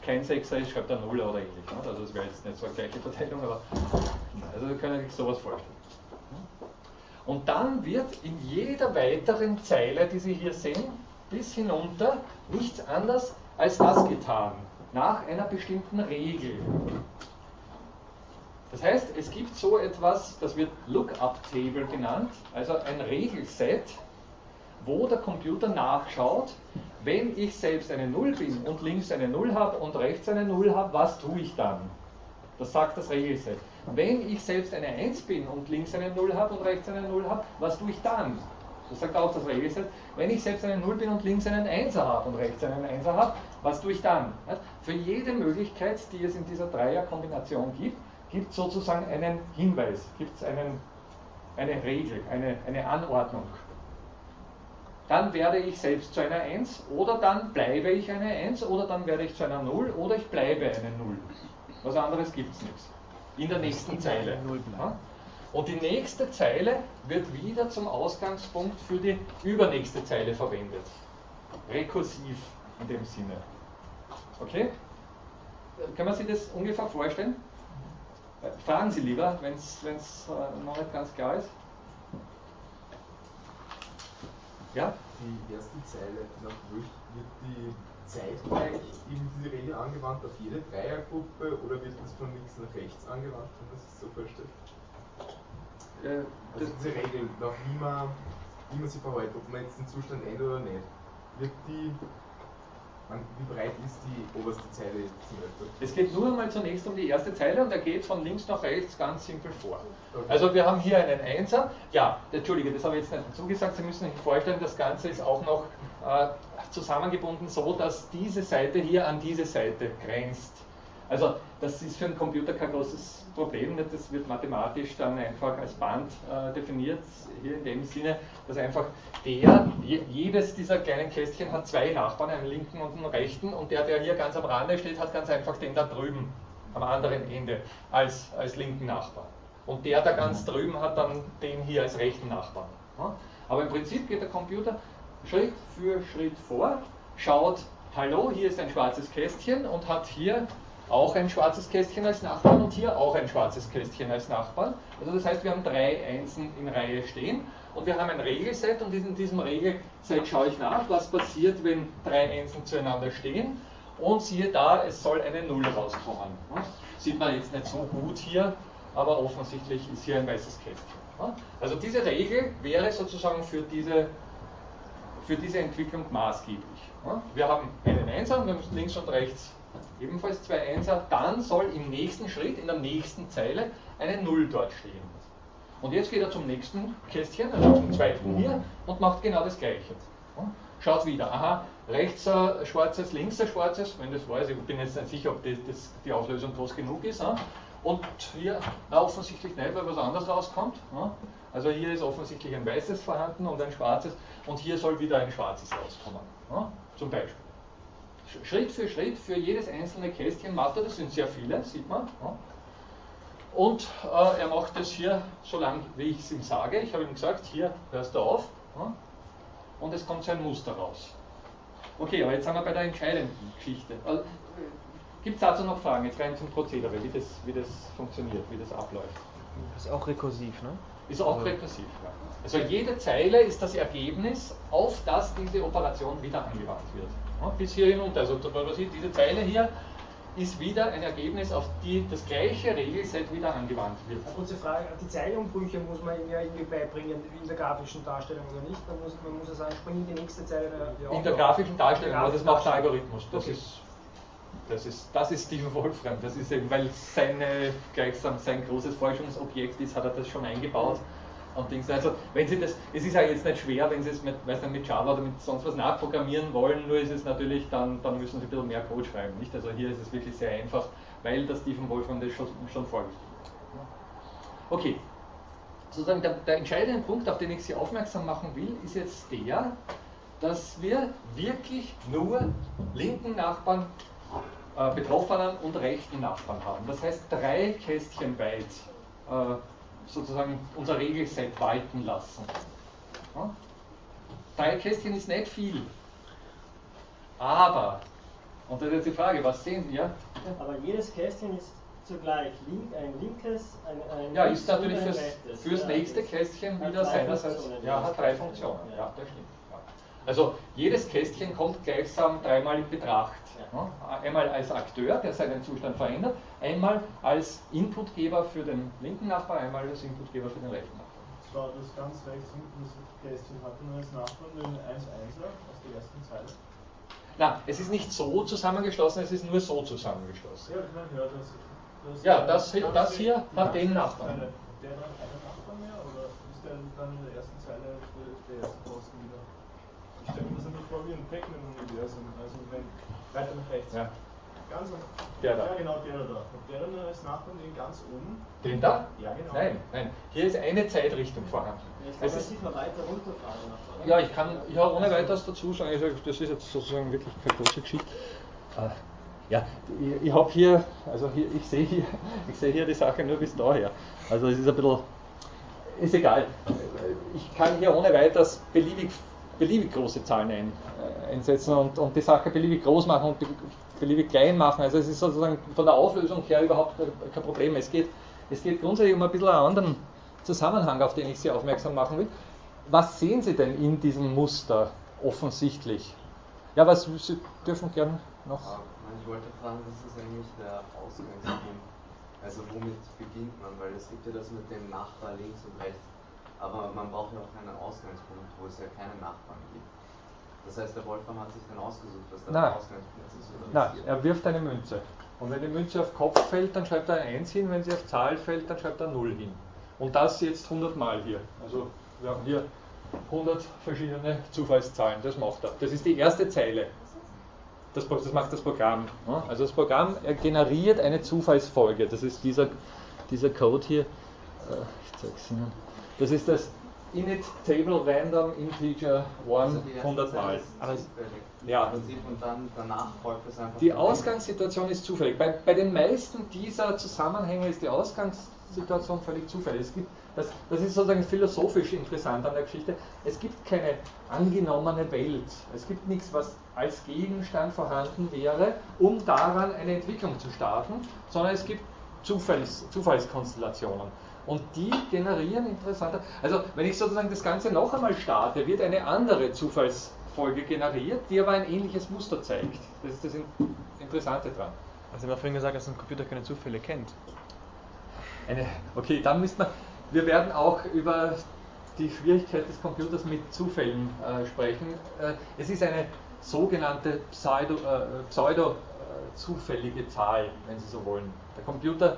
kein Sechser ist, schreibt er Nuller oder ähnlich. Also das wäre jetzt nicht so eine gleiche Verteilung, aber also Sie können sich sowas vorstellen. Und dann wird in jeder weiteren Zeile, die Sie hier sehen, bis hinunter nichts anderes als das getan, nach einer bestimmten Regel. Das heißt, es gibt so etwas, das wird Lookup-Table genannt, also ein Regelset, wo der Computer nachschaut, wenn ich selbst eine 0 bin und links eine 0 habe und rechts eine 0 habe, was tue ich dann? Das sagt das Regelset. Wenn ich selbst eine 1 bin und links eine 0 habe und rechts eine 0 habe, was tue ich dann? Das sagt auch das Regelset. Wenn ich selbst eine 0 bin und links einen 1er habe und rechts einen 1er habe, was tue ich dann? Für jede Möglichkeit, die es in dieser Dreierkombination gibt, gibt es sozusagen einen Hinweis, gibt es eine Regel, eine, eine Anordnung dann werde ich selbst zu einer 1 oder dann bleibe ich eine 1 oder dann werde ich zu einer 0 oder ich bleibe eine 0. Was anderes gibt es nichts. In der nächsten Zeile. Und die nächste Zeile wird wieder zum Ausgangspunkt für die übernächste Zeile verwendet. Rekursiv in dem Sinne. Okay? Kann man sich das ungefähr vorstellen? Fragen Sie lieber, wenn es äh, noch nicht ganz klar ist. Ja? Die erste Zeile, nach wird die zeitgleich eben diese Regel angewandt auf jede Dreiergruppe oder wird das von links nach rechts angewandt, wenn man sich so vorstellt? Äh, also diese Regel, nach wie man, wie man sich verhält, ob man jetzt den Zustand ändert oder nicht, wird die wie breit ist die oberste Zeile? Es geht nur einmal zunächst um die erste Zeile und er geht von links nach rechts ganz simpel vor. Also wir haben hier einen Einser. Ja, Entschuldige, das habe ich jetzt nicht dazu gesagt. Sie müssen sich vorstellen, das Ganze ist auch noch äh, zusammengebunden so, dass diese Seite hier an diese Seite grenzt. Also das ist für einen Computer kein großes Problem, nicht? das wird mathematisch dann einfach als Band äh, definiert, hier in dem Sinne, dass einfach der, jedes dieser kleinen Kästchen hat zwei Nachbarn, einen linken und einen rechten und der, der hier ganz am Rande steht, hat ganz einfach den da drüben, am anderen Ende, als, als linken Nachbarn. Und der da ganz drüben hat dann den hier als rechten Nachbarn. Aber im Prinzip geht der Computer Schritt für Schritt vor, schaut, hallo, hier ist ein schwarzes Kästchen und hat hier auch ein schwarzes Kästchen als Nachbarn und hier auch ein schwarzes Kästchen als Nachbarn. Also das heißt, wir haben drei Einsen in Reihe stehen und wir haben ein Regelset und in diesem Regelset schaue ich nach, was passiert, wenn drei Einsen zueinander stehen und siehe da, es soll eine Null rauskommen. Sieht man jetzt nicht so gut hier, aber offensichtlich ist hier ein weißes Kästchen. Also diese Regel wäre sozusagen für diese, für diese Entwicklung maßgeblich. Wir haben einen Einser und wir müssen links und rechts ebenfalls zwei Einser, dann soll im nächsten Schritt, in der nächsten Zeile, eine Null dort stehen. Und jetzt geht er zum nächsten Kästchen, also zum zweiten hier, und macht genau das gleiche. Schaut wieder, aha, rechts ein schwarzes, links ein schwarzes, wenn das weiß, ich bin jetzt nicht sicher, ob die, das, die Auflösung groß genug ist. Und hier na, offensichtlich nicht, weil was anderes rauskommt. Also hier ist offensichtlich ein weißes vorhanden und ein schwarzes, und hier soll wieder ein schwarzes rauskommen. Zum Beispiel. Schritt für Schritt für jedes einzelne Kästchen macht er, das sind sehr viele, sieht man. Und äh, er macht das hier so lang, wie ich es ihm sage. Ich habe ihm gesagt, hier hörst du auf. Und es kommt so ein Muster raus. Okay, aber jetzt sind wir bei der entscheidenden Geschichte. Also, Gibt es dazu noch Fragen, jetzt rein zum Prozedere, wie das, wie das funktioniert, wie das abläuft? Ist auch rekursiv, ne? Ist auch rekursiv, ja. Also jede Zeile ist das Ergebnis, auf das diese Operation wieder angewandt wird. Bis hier hinunter. Also diese Zeile hier ist wieder ein Ergebnis, auf die das gleiche Regelset wieder angewandt wird. Eine kurze Frage, die Zeilenumbrüche muss man ja irgendwie beibringen, wie in der grafischen Darstellung oder nicht? Man muss, man muss ja sagen, spring in die nächste Zeile. in der grafischen Darstellung, aber das macht der Algorithmus. Das okay. ist das ist, das ist Stephen Wolfram, das ist eben, weil seine, gleichsam sein großes Forschungsobjekt ist, hat er das schon eingebaut und Dings. Also wenn Sie das, es ist ja jetzt nicht schwer, wenn Sie es mit, weiß nicht, mit Java oder mit sonst was nachprogrammieren wollen, nur ist es natürlich, dann, dann müssen Sie ein bisschen mehr Code schreiben. Nicht? Also hier ist es wirklich sehr einfach, weil der Stephen Wolfram das schon, schon vorgestellt hat. Okay, sozusagen der, der entscheidende Punkt, auf den ich Sie aufmerksam machen will, ist jetzt der, dass wir wirklich nur linken Nachbarn, äh, Betroffenen und rechten Nachbarn haben. Das heißt drei Kästchen weit. Äh, sozusagen unser Regelset walten lassen. Ja? Drei Kästchen ist nicht viel. Aber, und das ist jetzt die Frage, was sehen Sie? Ja? Aber jedes Kästchen ist zugleich link, ein linkes, ein, ein Ja, ist natürlich fürs, fürs nächste Kästchen wieder seinerseits. Ja, hat drei Funktionen. Ja, das stimmt. Also jedes Kästchen kommt gleichsam dreimal in Betracht. Einmal als Akteur, der seinen Zustand verändert, einmal als Inputgeber für den linken Nachbar, einmal als Inputgeber für den rechten Nachbar. War das ganz rechts unten, das Kästchen hatte nur als Nachbarn den 1-1er aus der ersten Zeile. Na, es ist nicht so zusammengeschlossen, es ist nur so zusammengeschlossen. Ja, man hört das. das ja, das, das, das hier hat den Nachbarn. Der dann einen Nachbarn mehr oder ist der dann in der ersten Zeile der erste Posten wieder? Ich stelle mir das einfach vor wie ein Pac-Man-Universum. Also wenn weiter nach rechts. Ja. Ganz der da. Ja, genau, der da. Und der dann als Nachbarn den ganz oben. Den da? Ja, genau. Nein, nein. Hier ist eine Zeitrichtung vorhanden. Jetzt kann man sich mal weiter runterfahren. Ja, ich kann ja ohne weiteres dazu sagen, also das ist jetzt sozusagen wirklich keine große Geschichte. Äh, ja, ich, ich habe hier, also hier, ich sehe hier, ich sehe hier die Sache nur bis daher. Also es ist ein bisschen, ist egal. Ich kann hier ohne weiteres beliebig beliebig große Zahlen ein, äh, einsetzen und, und die Sache beliebig groß machen und beliebig klein machen. Also es ist sozusagen von der Auflösung her überhaupt kein Problem. Es geht, es geht grundsätzlich um ein bisschen einen anderen Zusammenhang, auf den ich Sie aufmerksam machen will. Was sehen Sie denn in diesem Muster offensichtlich? Ja, was Sie dürfen gern noch. ich wollte fragen, was ist eigentlich der Ausgangspunkt? Also womit beginnt man? Weil es gibt ja das mit dem Nachbar links und rechts aber man braucht ja auch einen Ausgangspunkt, wo es ja keine Nachbarn gibt. Das heißt, der Wolfram hat sich dann ausgesucht, was da der Ausgangspunkt ist. Oder Nein, er wirft eine Münze. Und wenn die Münze auf Kopf fällt, dann schreibt er ein 1 hin, wenn sie auf Zahl fällt, dann schreibt er 0 hin. Und das jetzt 100 Mal hier. Also wir haben hier 100 verschiedene Zufallszahlen, das macht er. Das ist die erste Zeile. Das, das macht das Programm. ja. Also das Programm generiert eine Zufallsfolge. Das ist dieser, dieser Code hier. Äh, Ich zeige es Ihnen. Das ist das init table random integer 1 Also die erste 100 Zeile Mal. ist Aber zufällig. Ja. Im Prinzip und dann danach folgt es einfach. Die. Ausgangssituation ist zufällig. Bei, bei den meisten dieser Zusammenhänge ist die Ausgangssituation völlig zufällig. Es gibt, das, das ist sozusagen philosophisch interessant an der Geschichte. Es gibt keine angenommene Welt. Es gibt nichts, was als Gegenstand vorhanden wäre, um daran eine Entwicklung zu starten, sondern es gibt Zufalls, Zufallskonstellationen. Und die generieren interessante. Also, wenn ich sozusagen das Ganze noch einmal starte, wird eine andere Zufallsfolge generiert, die aber ein ähnliches Muster zeigt. Das ist das In- Interessante dran. Also wir haben vorhin gesagt, dass ein Computer keine Zufälle kennt. Eine, okay, dann müssen wir. Wir werden auch über die Schwierigkeit des Computers mit Zufällen äh, sprechen. Äh, es ist eine sogenannte Pseudo, äh, Pseudo äh, zufällige Zahl, wenn Sie so wollen. Der Computer,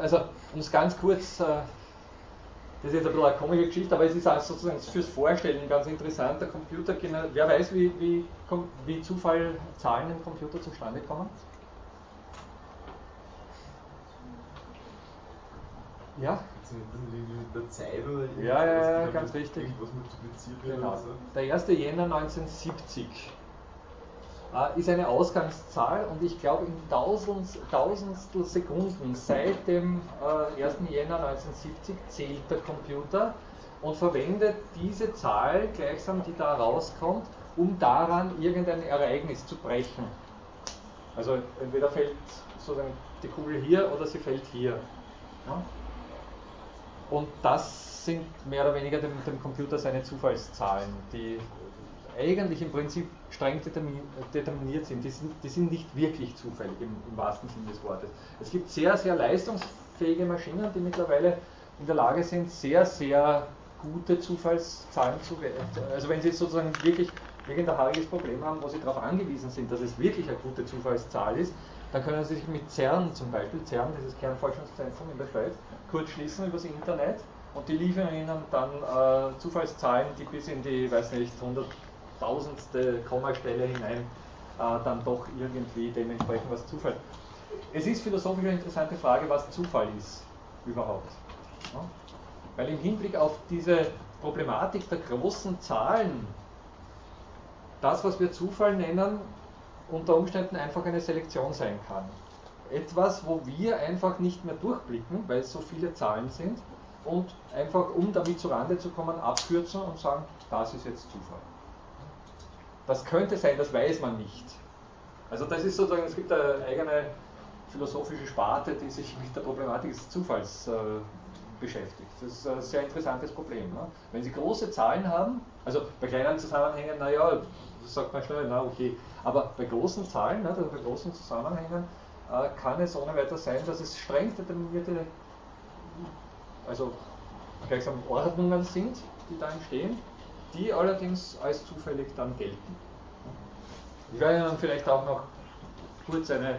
also um es ganz kurz, äh, das ist jetzt ein bisschen eine komische Geschichte, aber es ist auch sozusagen fürs Vorstellen ganz interessant. Der Computer, gener- wer weiß, wie, wie, wie Zufall Zahlen im Computer zustande kommen? Ja? Irgendwie mit der Zeit oder? Ja, ja, ja, ganz richtig. Irgendwas multipliziert Genau. oder so? Der 1. Jänner 1970 äh, ist eine Ausgangszahl und ich glaube in tausend, tausendstel Sekunden seit dem äh, 1. Jänner 1970 zählt der Computer und verwendet diese Zahl gleichsam, die da rauskommt, um daran irgendein Ereignis zu brechen. Also entweder fällt sozusagen die Kugel hier oder sie fällt hier. Und das sind mehr oder weniger dem, dem Computer seine Zufallszahlen, die eigentlich im Prinzip streng determin- determiniert sind. Die sind, die sind nicht wirklich zufällig im, im wahrsten Sinne des Wortes. Es gibt sehr, sehr leistungsfähige Maschinen, die mittlerweile in der Lage sind, sehr, sehr gute Zufallszahlen zu wählen. Also wenn Sie jetzt sozusagen wirklich irgendein haariges Problem haben, wo Sie darauf angewiesen sind, dass es wirklich eine gute Zufallszahl ist, dann können Sie sich mit CERN zum Beispiel, CERN, dieses Kernforschungszentrum in der Schweiz, kurz schließen übers Internet und die liefern Ihnen dann äh, Zufallszahlen, die bis in die, weiß nicht, hunderttausendste Kommastelle hinein äh, dann doch irgendwie dementsprechend was Zufall. Es ist philosophisch eine interessante Frage, was Zufall ist überhaupt. Ja? Weil im Hinblick auf diese Problematik der großen Zahlen, das, was wir Zufall nennen, unter Umständen einfach eine Selektion sein kann. Etwas, wo wir einfach nicht mehr durchblicken, weil es so viele Zahlen sind und einfach, um damit zurande zu kommen, abkürzen und sagen, das ist jetzt Zufall. Das könnte sein, das weiß man nicht. Also das ist sozusagen, es gibt eine eigene philosophische Sparte, die sich mit der Problematik des Zufalls äh, beschäftigt. Das ist ein sehr interessantes Problem. Ne? Wenn Sie große Zahlen haben, also bei kleinen Zusammenhängen, naja, sagt man schnell, na okay, aber bei großen Zahlen, ne, also bei großen Zusammenhängen, äh, kann es ohne weiteres sein, dass es streng determinierte, also gleichsam Ordnungen sind, die da entstehen, die allerdings als zufällig dann gelten. Ich werde Ihnen vielleicht auch noch kurz eine,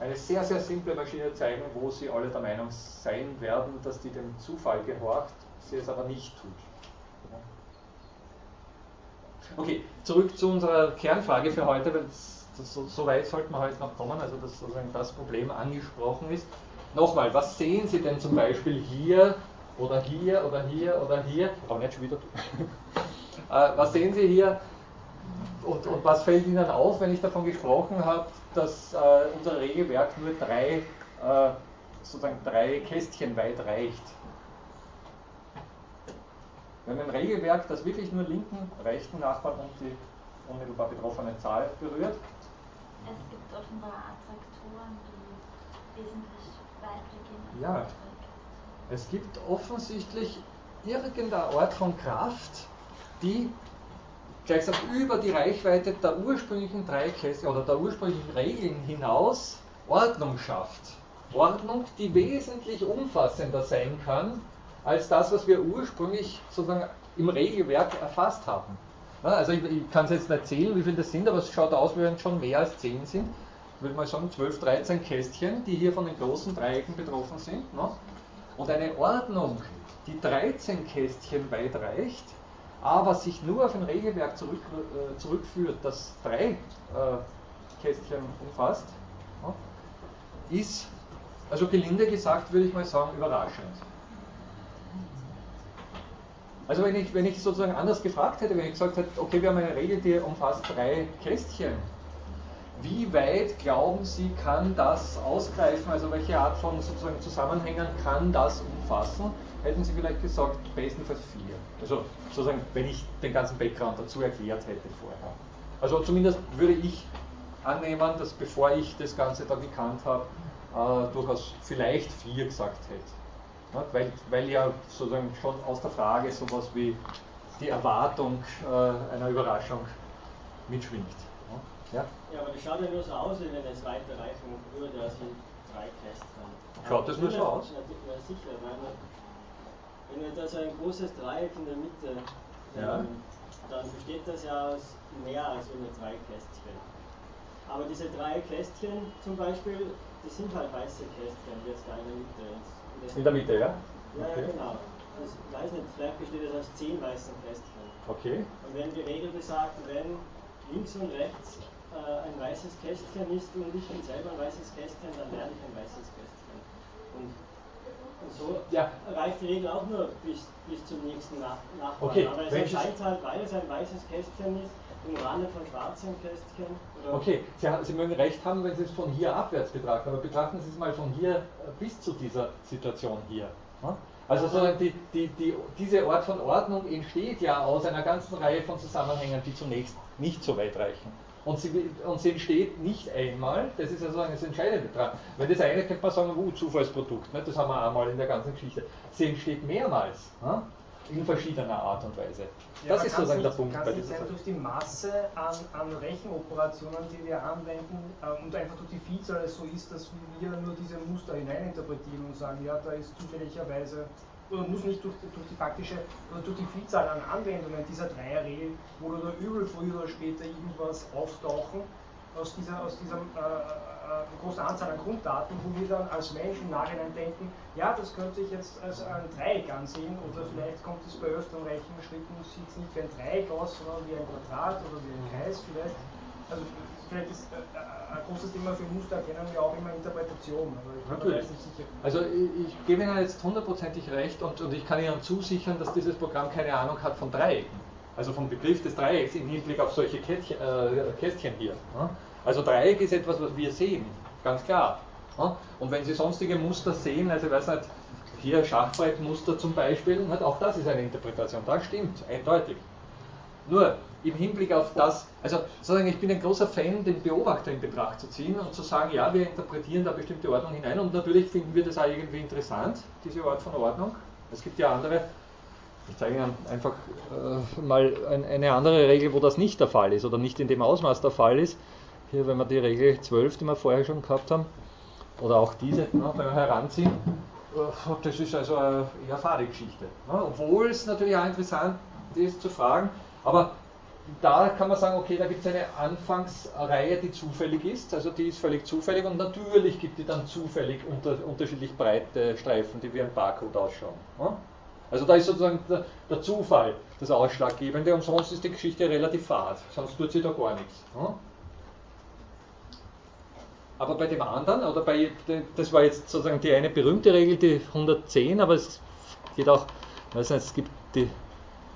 eine sehr, sehr simple Maschine zeigen, wo Sie alle der Meinung sein werden, dass die dem Zufall gehorcht, sie es aber nicht tut. Okay, zurück zu unserer Kernfrage für heute, weil das, das, so, so weit sollten wir heute noch kommen, also dass sozusagen das Problem angesprochen ist. Nochmal, was sehen Sie denn zum Beispiel hier oder hier oder hier oder hier? Aber nicht schon wieder. äh, was sehen Sie hier und, und was fällt Ihnen auf, wenn ich davon gesprochen habe, dass äh, unser Regelwerk nur drei, äh, sozusagen drei Kästchen weit reicht? Wir haben ein Regelwerk, das wirklich nur linken, rechten Nachbarn und die unmittelbar betroffene Zahl berührt. Es gibt offenbar Attraktoren, die wesentlich weitergehen Ja. Es gibt offensichtlich irgendeine Art von Kraft, die gleichsam über die Reichweite der ursprünglichen drei Kästchen oder der ursprünglichen Regeln hinaus Ordnung schafft. Ordnung, die wesentlich umfassender sein kann als das, was wir ursprünglich sozusagen im Regelwerk erfasst haben. Also ich, ich kann es jetzt nicht zählen, wie viele das sind, aber es schaut aus, wie wenn es schon mehr als 10 sind. Ich würde mal sagen 12, 13 Kästchen, die hier von den großen Dreiecken betroffen sind. Ne? Und eine Ordnung, die 13 Kästchen weit reicht, aber sich nur auf ein Regelwerk zurück, äh, zurückführt, das drei äh, Kästchen umfasst, ist, also gelinde gesagt, würde ich mal sagen, überraschend. Also wenn ich, wenn ich sozusagen anders gefragt hätte, wenn ich gesagt hätte, okay, wir haben eine Regel, die umfasst drei Kästchen, wie weit glauben Sie, kann das ausgreifen, also welche Art von sozusagen Zusammenhängen kann das umfassen? Hätten Sie vielleicht gesagt, bestenfalls vier. Also sozusagen, wenn ich den ganzen Background dazu erklärt hätte vorher. Also zumindest würde ich annehmen, dass bevor ich das Ganze da gekannt habe, äh, durchaus vielleicht vier gesagt hätte. Weil, weil ja sozusagen schon aus der Frage sowas wie die Erwartung äh, einer Überraschung mitschwingt. Ja? ja, aber das schaut ja nur so aus, wie wenn es weiter reichen würde, als in drei Kästchen. Schaut das nur so aus? Ja, sicher, weil man, wenn wir da so ein großes Dreieck in der Mitte, ja. ähm, dann besteht das ja aus mehr als nur drei Kästchen. Aber diese drei Kästchen zum Beispiel, die sind halt weiße Kästchen, die jetzt da in der Mitte ist. In der Mitte, ja? Ja, okay. ja genau. Ich weiß nicht, vielleicht besteht das aus zehn weißen Kästchen. Okay. Und wenn die Regel besagt, wenn links und rechts äh, ein weißes Kästchen ist und ich bin selber ein weißes Kästchen, dann werde ich ein weißes Kästchen. Und, und so ja. reicht die Regel auch nur bis, bis zum nächsten Nach Nachbarn. Okay. Aber es erscheint halt, weil es ein weißes Kästchen ist, umrandet von schwarzen Kästchen. Okay, Sie, Sie, mögen recht haben, wenn Sie es von hier abwärts betrachten, aber betrachten Sie es mal von hier bis zu dieser Situation hier. Also sozusagen die, die, die, diese Art von Ordnung entsteht ja aus einer ganzen Reihe von Zusammenhängen, die zunächst nicht so weit reichen. Und sie, und sie entsteht nicht einmal, das ist also das Entscheidende dran. Wenn das eine könnte man sagen, uh, Zufallsprodukt, ne? das haben wir einmal in der ganzen Geschichte. Sie entsteht mehrmals. Ne? in verschiedener Art und Weise. Ja, das ist sozusagen der Punkt bei dieser Sache. durch die Masse an, an Rechenoperationen, die wir anwenden äh, und einfach durch die Vielzahl so ist, dass wir nur diese Muster hineininterpretieren und sagen, ja, da ist zufälligerweise oder muss nicht durch, durch, die faktische oder durch die Vielzahl an Anwendungen dieser Dreierregel, wo oder übel früher oder später irgendwas auftauchen, aus dieser, aus dieser äh, äh, große Anzahl an Grunddaten, wo wir dann als Mensch im Nachhinein denken, ja, das könnte ich jetzt als ein Dreieck ansehen oder vielleicht kommt es bei öfteren Rechenschritten, sieht es nicht wie ein Dreieck aus, sondern wie ein Quadrat oder wie ein Kreis vielleicht. Also vielleicht ist äh, ein großes Thema für Mustererkennung ja auch immer Interpretation. Natürlich. Also ich, ich gebe Ihnen jetzt hundertprozentig recht und, und ich kann Ihnen zusichern, dass dieses Programm keine Ahnung hat von Dreiecken. Also vom Begriff des Dreiecks im Hinblick auf solche Kästchen, äh, Kästchen hier. Also Dreieck ist etwas, was wir sehen, ganz klar. Und wenn Sie sonstige Muster sehen, also ich weiß nicht, hier Schachbrettmuster zum Beispiel, auch das ist eine Interpretation, das stimmt, eindeutig. Nur im Hinblick auf das, also sozusagen, ich bin ein großer Fan, den Beobachter in Betracht zu ziehen und zu sagen, ja, wir interpretieren da bestimmte Ordnung hinein und natürlich finden wir das auch irgendwie interessant, diese Art von Ordnung. Es gibt ja andere, ich zeige Ihnen einfach äh, mal eine andere Regel, wo das nicht der Fall ist oder nicht in dem Ausmaß der Fall ist. Hier, wenn wir die Regel 12, die wir vorher schon gehabt haben, oder auch diese, ne, wenn wir heranziehen, äh, das ist also eine eher fade Geschichte. Ne? Obwohl es natürlich auch interessant ist zu fragen, aber da kann man sagen, okay, da gibt es eine Anfangsreihe, die zufällig ist, also die ist völlig zufällig und natürlich gibt die dann zufällig unter, unterschiedlich breite Streifen, die wie ein Barcode ausschauen. Ne? Also da ist sozusagen der, der, Zufall das Ausschlaggebende und sonst ist die Geschichte relativ fad, sonst tut sie da gar nichts. Ne? Aber bei dem anderen, oder bei, das war jetzt sozusagen die eine berühmte Regel, die 110, aber es geht auch, weiß nicht, es gibt die,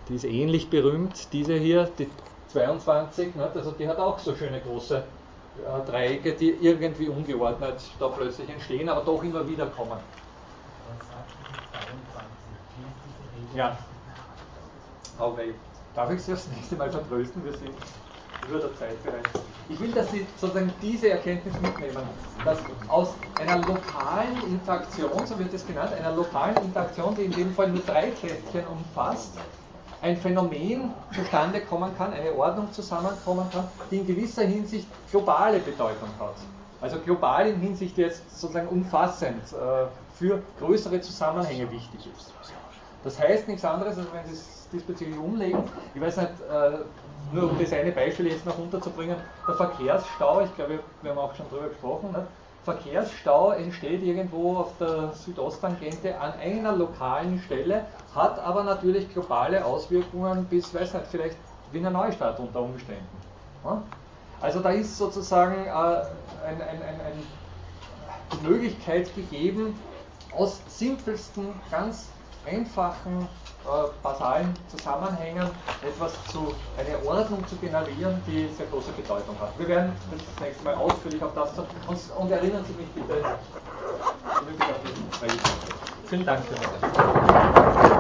die ist ähnlich berühmt, diese hier, die 22, ne, also die hat auch so schöne große äh, Dreiecke, die irgendwie ungeordnet da plötzlich entstehen, aber doch immer wieder kommen. Ja. Okay. Darf ich Sie das nächste Mal vertrösten? Wir sind über der Zeitbereich. Ich will, dass Sie sozusagen diese Erkenntnis mitnehmen, dass aus einer lokalen Interaktion, so wird es genannt, einer lokalen Interaktion, die in dem Fall nur drei Kästchen umfasst, ein Phänomen zustande kommen kann, eine Ordnung zusammenkommen kann, die in gewisser Hinsicht globale Bedeutung hat. Also global in Hinsicht jetzt sozusagen umfassend äh, für größere Zusammenhänge wichtig ist. Das heißt nichts anderes, als wenn Sie es diesbezüglich umlegen, ich weiß nicht, äh, nur um das eine Beispiel jetzt noch unterzubringen, der Verkehrsstau, ich glaube, wir haben auch schon darüber gesprochen, ne? Verkehrsstau entsteht irgendwo auf der Südosttangente an einer lokalen Stelle, hat aber natürlich globale Auswirkungen bis, weiß nicht, vielleicht Wiener Neustadt unter Umständen. Also da ist sozusagen äh, ein, ein, ein, die Möglichkeit gegeben, aus simpelsten, ganz einfachen, äh, basalen Zusammenhängen etwas zu, eine Ordnung zu generieren, die sehr große Bedeutung hat. Wir werden das nächste Mal ausführlich auf das und, und erinnern Sie mich bitte, Vielen Dank für heute.